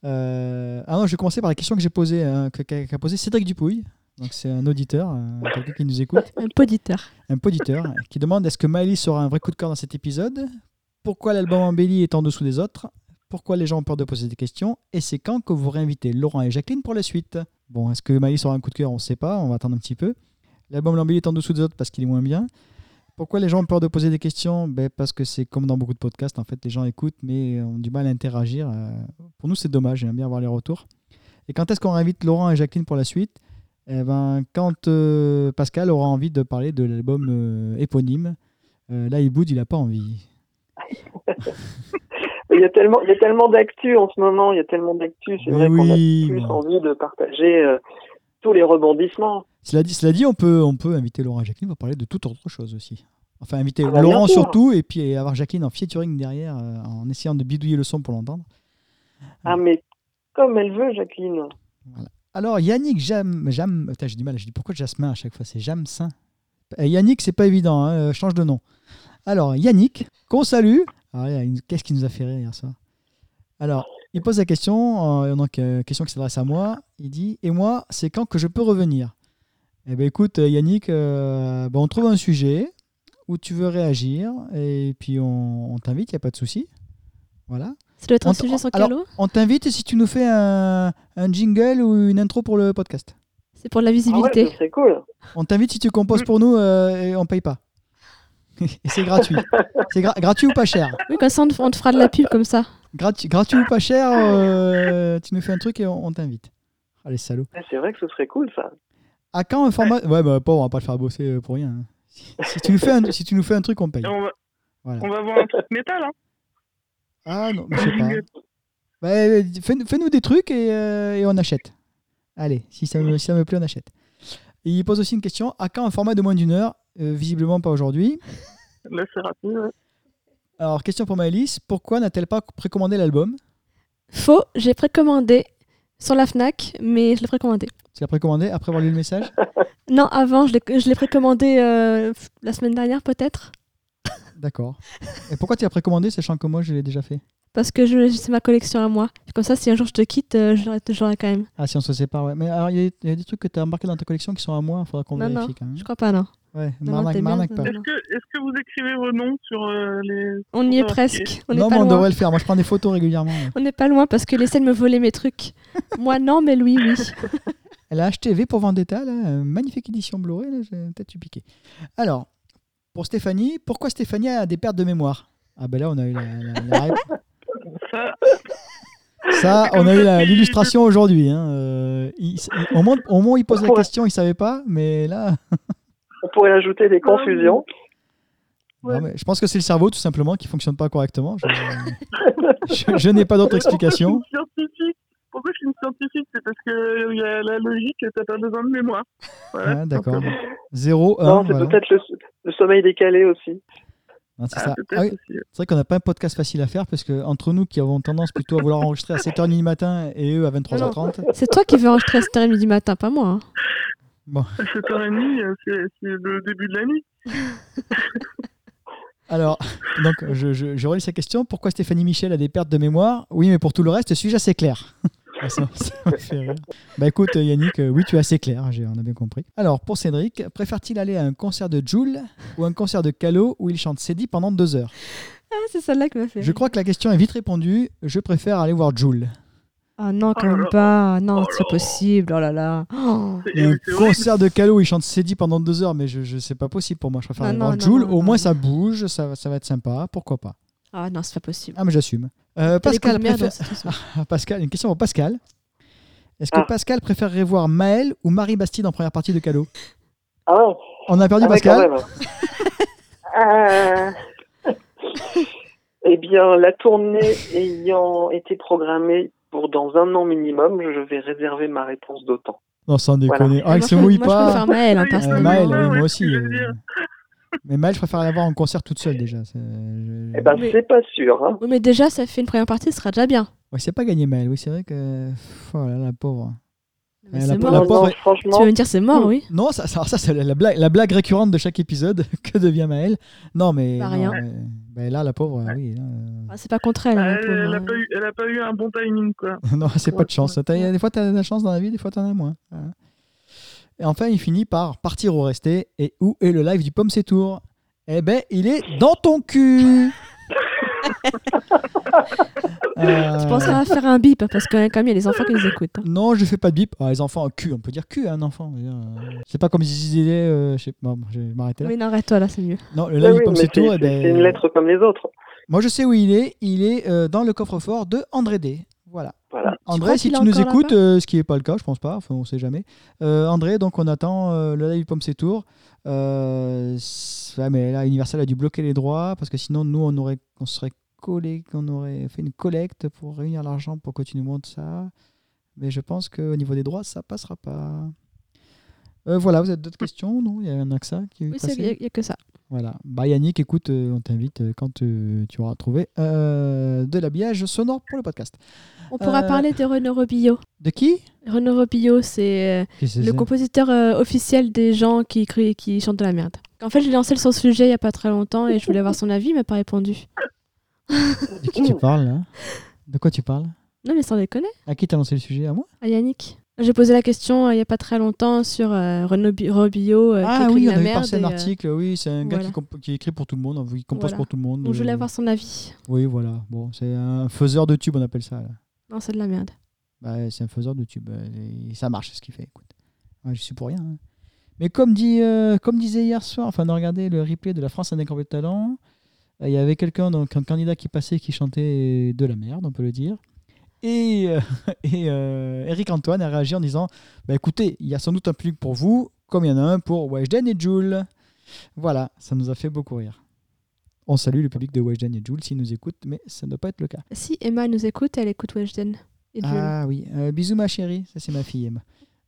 euh, ah non, je vais commencer par la question que j'ai posée, hein, qu'a posée Cédric Dupouille. Donc c'est un auditeur, euh, quelqu'un qui nous écoute Un poditeur. un poditeur qui demande est-ce que Miley sera un vrai coup de cœur dans cet épisode? Pourquoi l'album Embelli est en dessous des autres? Pourquoi les gens ont peur de poser des questions? Et c'est quand que vous réinvitez Laurent et Jacqueline pour la suite? Bon, est-ce que Miley sera un coup de cœur? On ne sait pas, on va attendre un petit peu. L'album Embelli est en dessous des autres parce qu'il est moins bien. Pourquoi les gens ont peur de poser des questions? Ben Parce que c'est comme dans beaucoup de podcasts, en fait, les gens écoutent mais ont du mal à interagir. Euh, Pour nous, c'est dommage, j'aime bien avoir les retours. Et quand est-ce qu'on réinvite Laurent et Jacqueline pour la suite? Eh ben, quand euh, Pascal aura envie de parler de l'album euh, éponyme, euh, là, Iboud, il n'a pas envie. Il y a tellement, il y a tellement d'actu en ce moment, il y a tellement d'actu, c'est vrai qu'on a oui, plus envie de partager tous les rebondissements. Cela dit, cela dit on, peut, on peut inviter Laurent et Jacqueline pour parler de toute autre chose aussi. Enfin, inviter Ah bah, Laurent surtout, et puis avoir Jacqueline en featuring derrière, en essayant de bidouiller le son pour l'entendre. Ah mais comme elle veut, Jacqueline. Alors, Yannick Jam... Jam... J'ai du mal, je dis pourquoi Jasmin à chaque fois, c'est Jamsin. Euh, Yannick, c'est pas évident, hein, euh, change de nom. Alors, Yannick, qu'on salue. Qu'est-ce qui nous a fait rire hier soir? Alors, il pose la question, euh, donc euh, question qui s'adresse à moi. Il dit Et moi, c'est quand que je peux revenir? Eh bien, écoute, euh, Yannick, euh, ben, on trouve un sujet où tu veux réagir, et puis on, on t'invite, il n'y a pas de souci. Voilà. Ça doit être On un t- sujet sans alors- calot On t'invite si tu nous fais un, un jingle ou une intro pour le podcast. C'est pour la Ah ouais, visibilité. ce serait cool. On t'invite si tu composes pour nous euh, et on paye pas. et c'est gratuit. C'est gra- gratuit ou pas cher oui, comme ça, on te, on te fera de la pub comme ça. Gratu- Gratuit ou pas cher, euh, tu nous fais un truc et on, on t'invite. Allez, salaud. C'est vrai que ce serait cool ça. À quand un format? Ouais, bah, pas, on va pas le faire bosser euh, pour rien. hein. Si, si tu nous fais un, si tu nous fais un truc, on paye. Et on va, Voilà. on va voir un truc métal, hein. Ah non, je sais pas. Bah, euh, fais- Fais-nous des trucs et, euh, et on achète. Allez, si ça, me, si ça me plaît, on achète. Et il pose aussi une question à quand un format de moins d'une heure? Euh, Visiblement pas aujourd'hui. Là, c'est rapide. ouais. Alors, question pour Maëlys pourquoi n'a-t-elle pas précommandé l'album? Faux, j'ai précommandé sur la Fnac, mais je l'ai précommandé. Tu l'as précommandé après avoir lu le message? Non, avant, je l'ai je l'ai précommandé euh, la semaine dernière peut-être. D'accord. Et pourquoi tu l'as précommandé sachant que moi je l'ai déjà fait? Parce que je- c'est ma collection à moi. Comme ça, si un jour je te quitte, euh, je l'aurai- je l'aurai quand même. Ah, si on se sépare, ouais. Mais alors, il y, a- il y a des trucs que tu as embarqués dans ta collection qui sont à moi, il faudra qu'on Non, vérifie non, quand même. je crois pas, non. Ouais, Non, non, m'arnaque t'es bien, m'arnaque non, pas. non. Est-ce que, est-ce que vous écrivez vos noms sur euh, les. On y est Ok. presque. On n'est Non, pas mais on loin. devrait le faire. Moi, je prends des photos régulièrement. ouais. On n'est pas loin parce que essaie de me voler mes trucs. Moi, non, mais lui, oui. Elle a acheté V pour Vendetta, là, une magnifique édition Blu-ray, là, j'ai peut-être eu piqué. Alors, pour Stéphanie, pourquoi Stéphanie a des pertes de mémoire? Ah ben là, on a eu la, la- la réponse. Ça, on a eu l'illustration aujourd'hui. Hein. euh, il- il- au, moment, au moment où il pose la question, il savait pas, mais là, On pourrait ajouter des confusions. Ouais. non, mais je pense que c'est le cerveau tout simplement qui fonctionne pas correctement. Je, je- je n'ai pas d'autre explication. Scientifique Pourquoi je suis une scientifique? C'est parce qu'il y a la logique et t'as pas besoin de mémoire. Voilà. Ah, D'accord. Donc, euh, 0, 1. non, c'est peut-être le, le sommeil décalé aussi. C'est ah, Ah oui, aussi. c'est vrai qu'on n'a pas un podcast facile à faire parce que entre nous qui avons tendance plutôt à vouloir enregistrer à 7h30 du matin et eux à 23h30. C'est toi qui veux enregistrer à 7h30 du matin, pas moi. hein. À 7h30, euh, c'est c'est le début de la nuit. Alors, donc je, je, je relis sa question. Pourquoi Stéphanie Michel a des pertes de mémoire? Oui, mais pour tout le reste, suis-je assez clair ça, ça me fait rire. Bah écoute Yannick, euh, oui tu es assez clair, j'ai- on a bien compris. Alors pour Cédric, préfère-t-il aller à un concert de Joule ou un concert de Calo où il chante Cédie pendant deux heures? Ah, c'est celle-là qui m'a fait. Je crois que la question est vite répondue, je préfère aller voir Joule. Ah non, quand Oh là même pas. Non, Oh c'est là. possible. Oh là là. Oh. C'est un c'est concert de Calo où il chante Cédie pendant deux heures, mais je, je sais pas possible pour moi, je préfère Ah aller non, voir non, Joule, non, au non, moins non. ça bouge, ça, va- ça va être sympa, pourquoi pas? Ah non, c'est pas possible. Ah mais j'assume. Euh, Pascal, préfère-. Ah, une question pour Pascal. Est-ce que Ah. Pascal préférerait voir Maël ou Marie Bastide en première partie de Calo? Ah ouais. On a perdu Ah Pascal. Euh, Eh bien, la tournée ayant été programmée pour dans un an minimum, je vais réserver ma réponse d'autant. Non, sans déconner. Ah, moi, il je, se moi, mouille je pas. préfère Maël, hein, Euh. Maël, oui, moi aussi. Euh. veux. Mais Maël, je préfère l'avoir en concert toute seule déjà. je- Eh ben, Mais- c'est pas sûr. Hein. Oui, mais déjà, ça fait une première partie, ce sera déjà bien. Ouais, c'est pas gagné Maël. Oui, c'est vrai que. Oh là, la pauvre. Mais c'est la- mort. la pauvre non, est- franchement, Tu vas me dire c'est mort, oui. Non, ça, ça, ça, c'est la, la blague, la blague récurrente de chaque épisode. que devient Maël Non, mais. Bah, non, rien. mais- ben là, la pauvre, oui. là, euh, Ah, c'est pas contre elle. hein, la Elle, pauvre, elle a hein. pas eu, elle a pas eu un bon timing, quoi. non, c'est pas de chance. ouais. T'as- Des fois, tu as de la chance dans la vie, des fois, tu en as moins. Voilà. Et enfin, il finit par partir ou rester. Et où est le live du Pomme C'est Tour? Eh ben, il est dans ton cul Euh, Je pensais à faire un bip parce que quand même, il y a des enfants qui nous écoutent. hein. Non, je fais pas de bip. Ah, les enfants, cul, on peut dire cul à un enfant. je veux dire, euh, C'est pas comme si ils disaient. euh, je sais pas, bon, je vais m'arrêter là. Oui, non, arrête-toi là, c'est mieux. Non, le live du Pomme mais C'est c'est Tour, eh c'est- ben, c'est une lettre comme les autres. Moi, je sais où il est. Il est euh, dans le coffre-fort de André D. Voilà. Voilà. André, si tu nous écoutes, euh, ce qui n'est pas le cas, je pense pas, enfin on sait jamais. Euh, André, donc on attend euh, le live Pomme C'est Tour. Euh, c'est- ouais, mais là, Universal a dû bloquer les droits parce que sinon, nous, on aurait, on serait collé, qu'on aurait fait une collecte pour réunir l'argent pour que tu nous montres ça. Mais je pense qu'au niveau des droits, ça passera pas. Euh, voilà, vous avez d'autres questions Non, il y en a que ça qui Oui, il n'y a, que ça. voilà. Bah Yannick, écoute, euh, on t'invite euh, quand euh, tu auras trouvé de l'habillage sonore pour le podcast. On pourra parler de Renaud Robillot. De qui? Renaud Robillot, c'est le compositeur officiel des gens qui, crient, qui chantent de la merde. En fait, j'ai lancé son sujet il n'y a pas très longtemps et je voulais avoir son avis, il m'a pas répondu. De qui tu parles là? De quoi tu parles? Non, mais sans déconner. À qui t'as lancé le sujet? À moi? À Yannick. J'ai posé la question euh, il n'y a pas très longtemps sur euh, Renaud Bi- Robillot euh, qui Ah écrit oui, de on avait merde. passé un article, oui, c'est un gars voilà. qui, qui écrit pour tout le monde, qui compose Voilà. pour tout le monde. donc je voulais avoir son avis. Oui, voilà. Bon, c'est un faiseur de tube, on appelle ça. Là. Non, c'est de la merde. Bah, c'est un faiseur de tube. et ça marche, ce qu'il fait. Écoute. Ouais, je suis pour rien. hein. Mais comme, dit, euh, comme disait hier soir, enfin, on a regardé le replay de la France Indécroyable Talent. euh, Il y avait quelqu'un, donc un candidat qui passait qui chantait de la merde, on peut le dire. Et, euh, et euh, Eric Antoine a réagi en disant bah, écoutez, il y a sans doute un public pour vous, comme il y en a un pour Weshden et Jules. Voilà, ça nous a fait beaucoup rire. On salue le public de Weshden et Jules s'ils nous écoutent, mais ça ne doit pas être le cas. Si Emma nous écoute, elle écoute Weshden. Et Jules. Ah oui, Euh, bisous ma chérie, ça c'est ma fille Emma.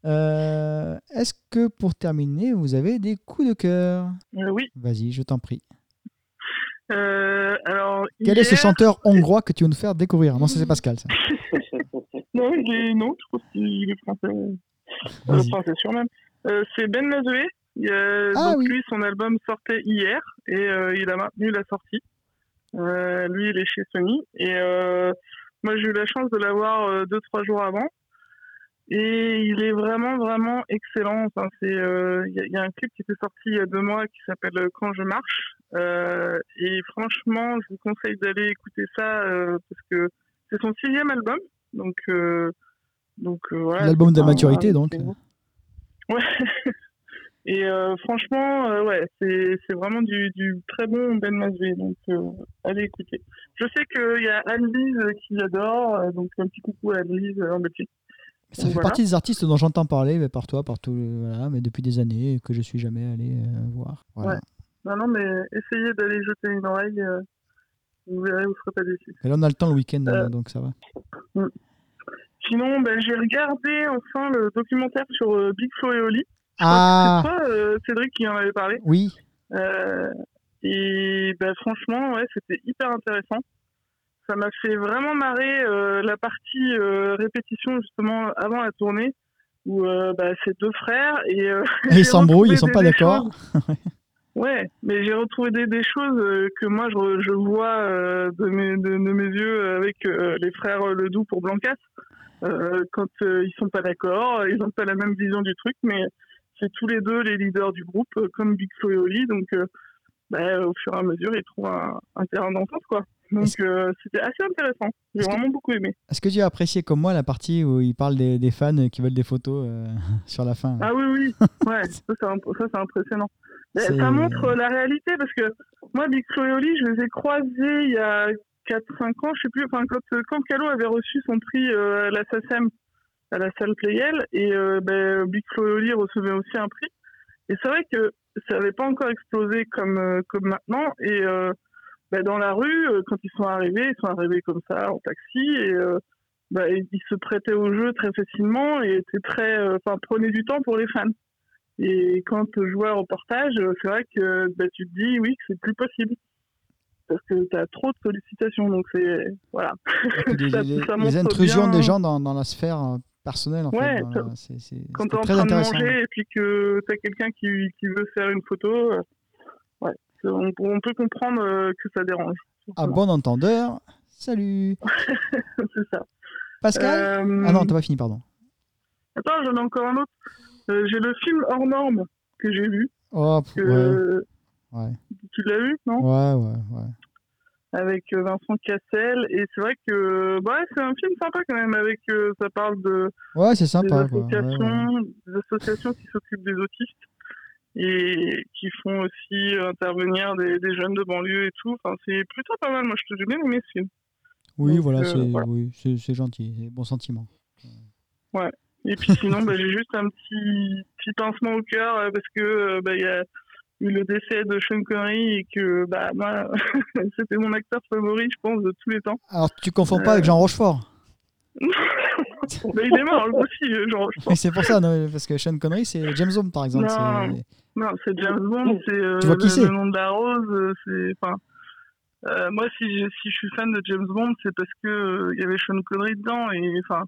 Euh, Est-ce que pour terminer, vous avez des coups de cœur? Euh, oui. Vas-y, je t'en prie. Euh, alors, Quel est ce chanteur hongrois que tu veux nous faire découvrir? Non, ça c'est Pascal. Ça. Non, il est... non, je pense qu'il est français. Euh, français sûr même. Euh, c'est Ben Mazoé. Il, euh, Ah donc oui. lui, son album sortait hier et euh, il a maintenu la sortie. Lui, il est chez Sony et moi, j'ai eu la chance de l'avoir deux trois jours avant. Et il est vraiment vraiment excellent. Enfin, c'est euh, il y, a- il y a un clip qui était sorti il y a deux mois qui s'appelle Quand je marche. Euh, et franchement, je vous conseille d'aller écouter ça euh, parce que c'est son sixième album. Donc euh, donc euh, voilà. L'album de la maturité, un- donc. Ouais. Et euh, franchement, euh, ouais, c'est c'est vraiment du, du très bon Ben Masvé, donc euh, allez écouter. Je sais qu'il y a Anne-Lise qui adore, donc un petit coucou à Anne-Lise en Belgique. Ça fait Voilà. partie des artistes dont j'entends parler, mais par toi, par tout, voilà, mais depuis des années que je suis jamais allé voir. Voilà. Ouais. Non, non, mais essayez d'aller jeter une oreille, vous verrez, vous ne serez pas déçus. Et là, on a le temps le week-end, Euh, donc ça va. Sinon, ben, j'ai regardé enfin le documentaire sur euh, Big Flo et Oli. Ah C'est toi, euh, Cédric, qui en avait parlé. oui, et bah, franchement, ouais, c'était hyper intéressant. Ça m'a fait vraiment marrer la partie répétition justement avant la tournée où euh, bah, c'est deux frères et euh, ils s'embrouillent, ils sont retrouvé pas d'accord. Ouais, mais j'ai retrouvé des, des choses euh, que moi je, je vois euh, de, mes, de, de mes yeux avec euh, les frères Ledoux pour Blancas. Euh, quand euh, ils sont pas d'accord, ils n'ont pas la même vision du truc, mais c'est tous les deux les leaders du groupe, comme Big Flo et Oli, donc euh, bah, au fur et à mesure ils trouvent un, un terrain d'entente quoi. Donc c'était assez intéressant. J'ai que- vraiment beaucoup aimé. Est-ce que tu as apprécié comme moi la partie où il parle des, des fans qui veulent des photos sur la fin Ah oui oui, ouais, ça, c'est impressionnant. Ça montre euh, la réalité parce que moi Big Flo et Oli, je les ai croisés il y a 4-5 ans, je sais plus, enfin quand, quand Calo avait reçu son prix euh, à la SACEM à la salle Playel et euh, ben, Big Flo et Oli recevaient aussi un prix. Et c'est vrai que ça n'avait pas encore explosé comme, euh, comme maintenant. Et euh, ben, dans la rue, euh, quand ils sont arrivés, ils sont arrivés comme ça en taxi et euh, ben, ils se prêtaient au jeu très facilement et étaient très, euh, enfin, prenaient du temps pour les fans. Et quand je vois un reportage, euh, c'est vrai que ben, tu te dis oui que c'est plus possible parce que tu as trop de sollicitations. Donc c'est voilà. Les, Ça- les- ça les montre intrusions bien- des gens dans, dans la sphère euh, personnelle, en Ouais, fait. ça- la- c'est- c'est- quand c'est tu es en train de manger et puis que tu as quelqu'un qui, qui veut faire une photo, euh, ouais, on, on peut comprendre que ça dérange. À bon entendeur, salut. c'est ça. Pascal? Euh, Ah non, t'as pas fini, pardon. Attends, j'en ai encore un autre. Euh, j'ai le film Hors Norme que j'ai vu. Oh, Que, ouais, ouais, Tu l'as vu, non? Ouais, ouais, ouais. Avec euh, Vincent Cassel. Et c'est vrai que bah, c'est un film sympa quand même. Avec, euh, ça parle de, Ouais, c'est des sympa. quoi. Ouais, associations, ouais. des associations qui s'occupent des autistes et qui font aussi intervenir des, des jeunes de banlieue et tout. Enfin, c'est plutôt pas mal. Moi, je te j'ai bien aimé ce film. Oui, Donc, voilà, c'est voilà. oui, gentil, c'est bon sentiment. Et puis sinon, bah, j'ai juste un petit, petit pincement au cœur euh, parce que euh, bah, y a eu le décès de Sean Connery et que bah, moi, c'était mon acteur favori, je pense, de tous les temps. Alors, tu confonds pas Euh. avec Jean Rochefort Bah, il est mort aussi, euh, genre, je Oui, pense. c'est pour ça, non, parce que Sean Connery, c'est James Bond, par exemple. Non. c'est- James Bond, c'est euh, le, le nom de la rose. euh, c'est, enfin, euh, moi, si, je- si je suis fan de James Bond, c'est parce que euh, il y avait Sean Connery dedans et enfin,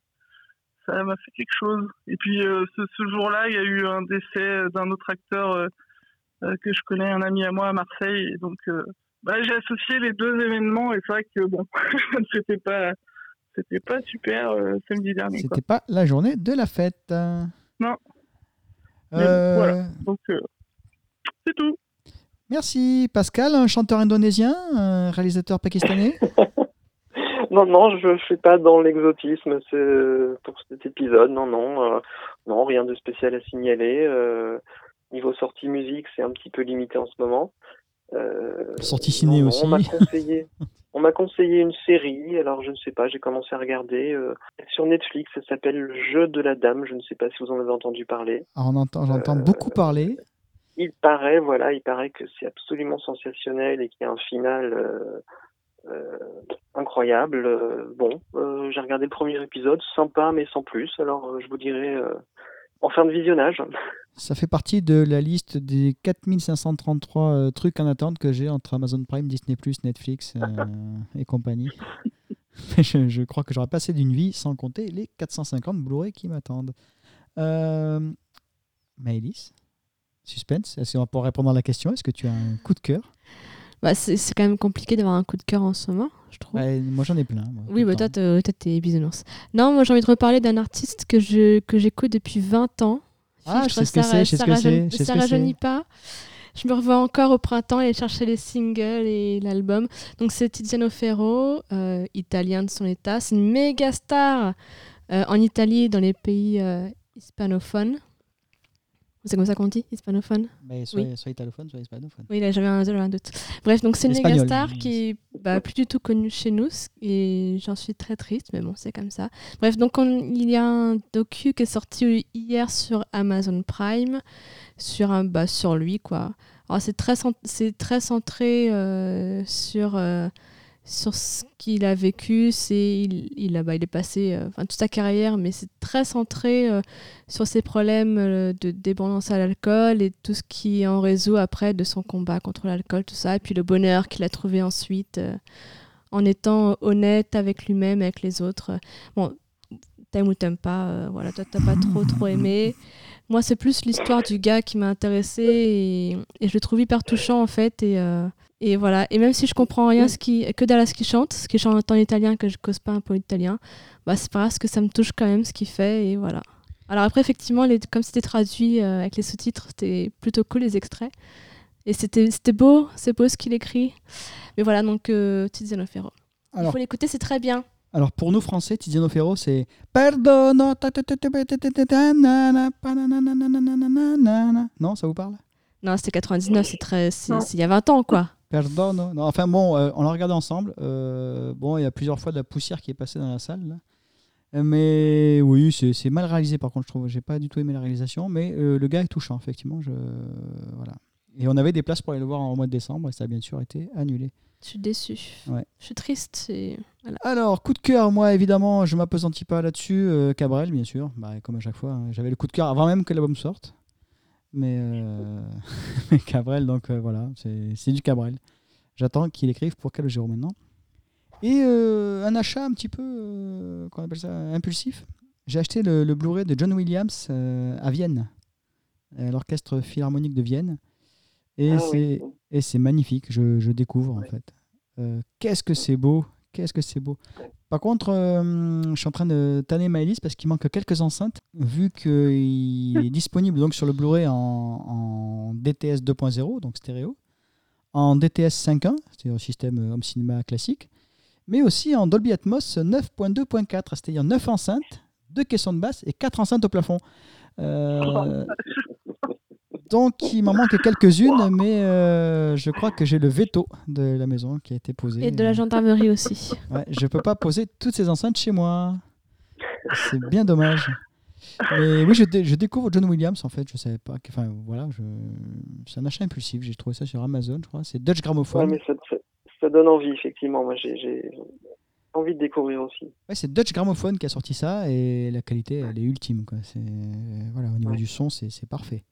ça m'a fait quelque chose. Et puis euh, ce, ce jour-là, il y a eu un décès d'un autre acteur euh, euh, que je connais, un ami à moi à Marseille. Et donc, euh, bah, j'ai associé les deux événements et c'est vrai que bon, c'était pas, c'était pas super euh, samedi dernier. Quoi. C'était pas la journée de la fête. Non. Mais Euh, voilà. Donc, euh, c'est tout. Merci Pascal, un chanteur indonésien, un réalisateur pakistanais? Non, non, je ne fais pas dans l'exotisme c'est- pour cet épisode. Non, non, euh, non, rien de spécial à signaler. Euh, niveau sortie musique, c'est un petit peu limité en ce moment. Euh, Sortie ciné non, aussi. On m'a conseillé, on m'a conseillé une série. Alors je ne sais pas, j'ai commencé à regarder euh, sur Netflix. Ça s'appelle Le Jeu de la Dame. Je ne sais pas si vous en avez entendu parler. Alors, on entend, j'entends Euh, beaucoup parler. Il paraît, voilà, il paraît que c'est absolument sensationnel et qu'il y a un final euh, euh, incroyable. Euh, bon, euh, j'ai regardé le premier épisode, sympa mais sans plus. Alors euh, je vous dirai euh, en fin de visionnage. Ça fait partie de la liste des 4533 euh, trucs en attente que j'ai entre Amazon Prime, Disney+, Netflix euh, et compagnie. je, je crois que j'aurais passé d'une vie sans compter les 450 Blu-ray qui m'attendent. Euh, Maëlys, suspense, est-ce qu'on peut répondre à la question Est-ce que tu as un coup de cœur? Bah, c'est quand même compliqué d'avoir un coup de cœur en ce moment, je trouve. Ouais, Moi j'en ai plein. moi, Oui, bah, toi, t'es- bisounours. Non, moi, j'ai envie de reparler d'un artiste que je que j'écoute depuis 20 ans. Ah, je sais trouve ce que ça- c'est, je sais ce que c'est, je sais Ça rajeunit pas. Je me revois encore au printemps aller chercher les singles et l'album. Donc, c'est Tiziano Ferro, euh, italien de son état. C'est une méga star euh, en Italie, dans les pays euh, hispanophones. C'est comme ça qu'on dit, hispanophone Mais soit, soit italophone, soit hispanophone. oui, là j'avais un, un doute. Bref, donc c'est une méga L'espagnol, star ils qui est bah, plus du tout connue chez nous et j'en suis très triste, mais bon, c'est comme ça. Bref, donc on- il y a un docu qui est sorti hier sur Amazon Prime sur, un, bah, sur lui, quoi. Alors c'est très, c'est très centré euh, sur, euh, sur ce qu'il a vécu. C'est, il, il, a, bah, il est passé euh, toute sa carrière, mais c'est très centré euh, sur ses problèmes euh, de dépendance à l'alcool et tout ce qui en réseau après de son combat contre l'alcool, tout ça. Et puis le bonheur qu'il a trouvé ensuite euh, en étant honnête avec lui-même, avec les autres. Bon, t'aimes ou t'aimes pas, voilà, toi t'as pas trop trop aimé. Moi, c'est plus l'histoire du gars qui m'a intéressée et, je le trouve hyper touchant en fait. Et, et voilà. Et même si je comprends rien mm. ce qui, que dalle à ce qu'il chante, ce qu'il chante en italien, que je cause pas un peu italien, bah c'est pas grave, parce que ça me touche quand même ce qu'il fait. Et voilà. Alors après, effectivement, les, comme c'était traduit euh, avec les sous-titres, c'était plutôt cool les extraits. Et c'était beau, c'est beau ce qu'il écrit. Mais voilà, donc euh, Tiziano Ferro. Alors, Il faut l'écouter, c'est très bien. Alors pour nous français, Tiziano Ferro, c'est Perdono. Non, ça vous parle? Non, c'était 99, c'est il y a 20 ans quoi. Perdono. Non, enfin bon, euh, on l'a regardé ensemble. Euh, bon, il y a plusieurs fois de la poussière qui est passée dans la salle. là. Euh, Mais oui, c'est mal réalisé par contre, je trouve. J'ai pas du tout aimé la réalisation, mais euh, le gars est touchant, effectivement. Je... Voilà. Et on avait des places pour aller le voir en mois de décembre et ça a bien sûr été annulé. Je suis. Ouais. Je suis triste. Et... Voilà. Alors, coup de cœur, moi évidemment, je m'appesantis pas là-dessus. euh, Cabrel, bien sûr, bah, comme à chaque fois. hein. J'avais le coup de cœur avant même que l'album sorte. Mais, euh, mais Cabrel, donc euh, voilà, c'est du Cabrel. J'attends qu'il écrive pour Calogero maintenant. Et euh, un achat un petit peu, euh, qu'on appelle ça, impulsif. J'ai acheté le, le Blu-ray de John Williams euh, à Vienne, à l'Orchestre Philharmonique de Vienne. Et Ah c'est oui. et c'est magnifique, je, je découvre en fait. Qu'est-ce que c'est beau, qu'est-ce que c'est beau. Par contre, euh, je suis en train de tanner ma liste parce qu'il manque quelques enceintes, vu qu'il est disponible donc sur le Blu-ray en, en DTS 2.0, donc stéréo, en DTS 5.1, c'est-à-dire système euh, home cinéma classique, mais aussi en Dolby Atmos 9.2.4, c'est-à-dire 9 enceintes, 2 caissons de basse et 4 enceintes au plafond. Euh, donc il m'en manque quelques-unes, mais euh, je crois que j'ai le veto de la maison qui a été posé. Et de la gendarmerie aussi. Ouais, je peux pas poser toutes ces enceintes chez moi. C'est bien dommage. Mais oui, je, dé- je découvre John Williams en fait. Je savais pas. que- Enfin voilà, je... c'est un achat impulsif. J'ai trouvé ça sur Amazon, je crois. C'est Dutch Ouais, Gramophone. mais ça, ça- ça donne envie, effectivement. Moi, j'ai- envie de découvrir aussi. Ouais, c'est Dutch Gramophone qui a sorti ça et la qualité, elle est ultime. Quoi. C'est voilà, au niveau Ouais. du son, c'est c'est parfait.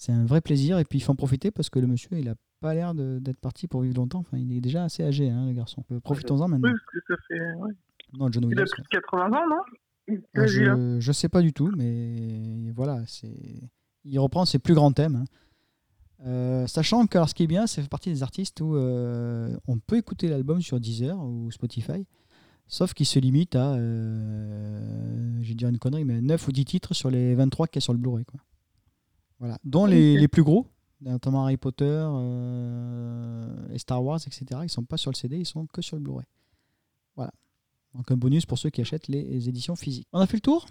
C'est un vrai plaisir et puis il faut en profiter parce que le monsieur, il a pas l'air d'être parti pour vivre longtemps. Enfin, il est déjà assez âgé, hein, le garçon. Euh, Profitons-en Oui, maintenant. que ça fait. ouais. Non, John Il a Williams. plus de 80 ans, non? Ah, Vas-y, là. je, je sais pas du tout, mais voilà, c'est il reprend ses plus grands thèmes. hein. Euh, sachant que alors, ce qui est bien, ça fait partie des artistes où euh, on peut écouter l'album sur Deezer ou Spotify, sauf qu'il se limite à, euh, dire une connerie, mais 9 ou 10 titres sur les 23 qu'il y a sur le Blu-ray. quoi. Voilà. Dont les, les plus gros, notamment Harry Potter euh, et Star Wars, etc. Ils sont pas sur le CD, ils sont que sur le Blu-ray. Voilà. Donc un bonus pour ceux qui achètent les éditions physiques. On a fait le tour?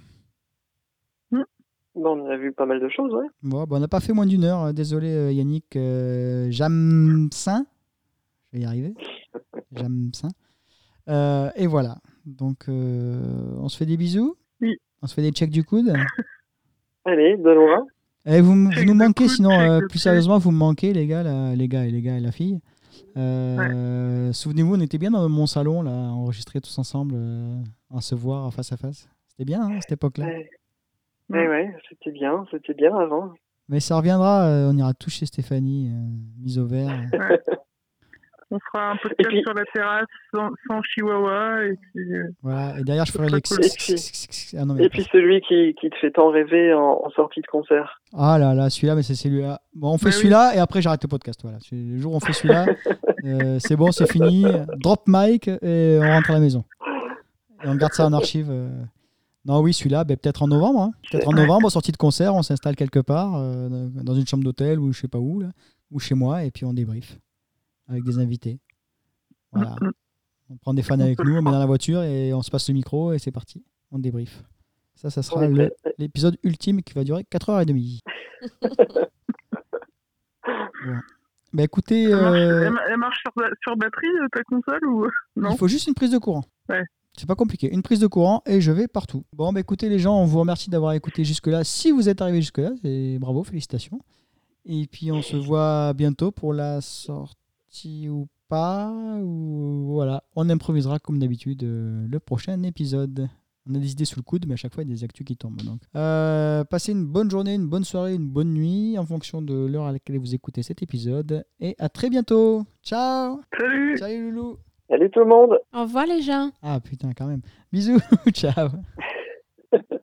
Bon, on a vu pas mal de choses, ouais. Bon, bah, on n'a pas fait moins d'une heure. euh, Désolé euh, Yannick euh, Jamsin. Je vais y arriver. Jamsin. Euh, et voilà. Donc euh, on se fait des bisous. Oui. On se fait des checks du coude. Allez, de loin. Et vous, nous manquez, sinon euh, plus sérieusement, vous me manquez les gars, les gars et les gars et la fille. Euh, Souvenez-vous, on était bien dans mon salon là, enregistrés tous ensemble, euh, à se voir en face à face. C'était bien hein, cette époque-là. Ouais, ouais, ouais, c'était bien, c'était bien avant. Mais ça reviendra, euh, on ira tout chez Stéphanie, mise au vert. On fera un podcast puis- sur la terrasse sans, sans chihuahua. Et puis, euh, Voilà, et derrière je ferai serait les. cool. Et puis- Ah, non, mais Et puis celui qui, qui te fait tant rêver en, en sortie de concert. ah là là, celui-là, mais c'est celui-là. Bon, on fait Bah oui. celui-là et après j'arrête le podcast. Voilà, C'est- le jour où on fait celui-là, euh, c'est bon, c'est fini. Drop mic et on rentre à la maison. Et on garde ça en archive. euh. Non, oui, celui-là, ben, peut-être en novembre. hein. Peut-être en novembre, sortie de concert, on s'installe quelque part, euh, dans une chambre d'hôtel ou je sais pas où, là, ou chez moi, et puis on débrief avec des invités. Voilà. Mm, mm. On prend des fans avec nous, on met dans la voiture et on se passe le micro et c'est parti. On débrief. Ça, ça sera prêt. l'épisode ultime qui va durer 4h30. Bon. Bah écoutez, elle, marche, euh, elle ma- elle marche sur, sur batterie, euh, ta console ou non? Il faut juste une prise de courant. Ouais. C'est pas compliqué. Une prise de courant et je vais partout. Bon, bah écoutez les gens, on vous remercie d'avoir écouté jusque-là. Si vous êtes arrivés jusque-là, c'est bravo, félicitations. Et puis on se voit bientôt pour la sortie ou pas. Ou voilà, on improvisera comme d'habitude euh, le prochain épisode. On a des idées sous le coude, mais à chaque fois il y a des actus qui tombent. Donc, euh, passez une bonne journée, une bonne soirée, une bonne nuit en fonction de l'heure à laquelle vous écoutez cet épisode. Et à très bientôt. Ciao. Salut Salut Loulou. Salut tout le monde Au revoir les gens. Ah putain, quand même. Bisous. Ciao.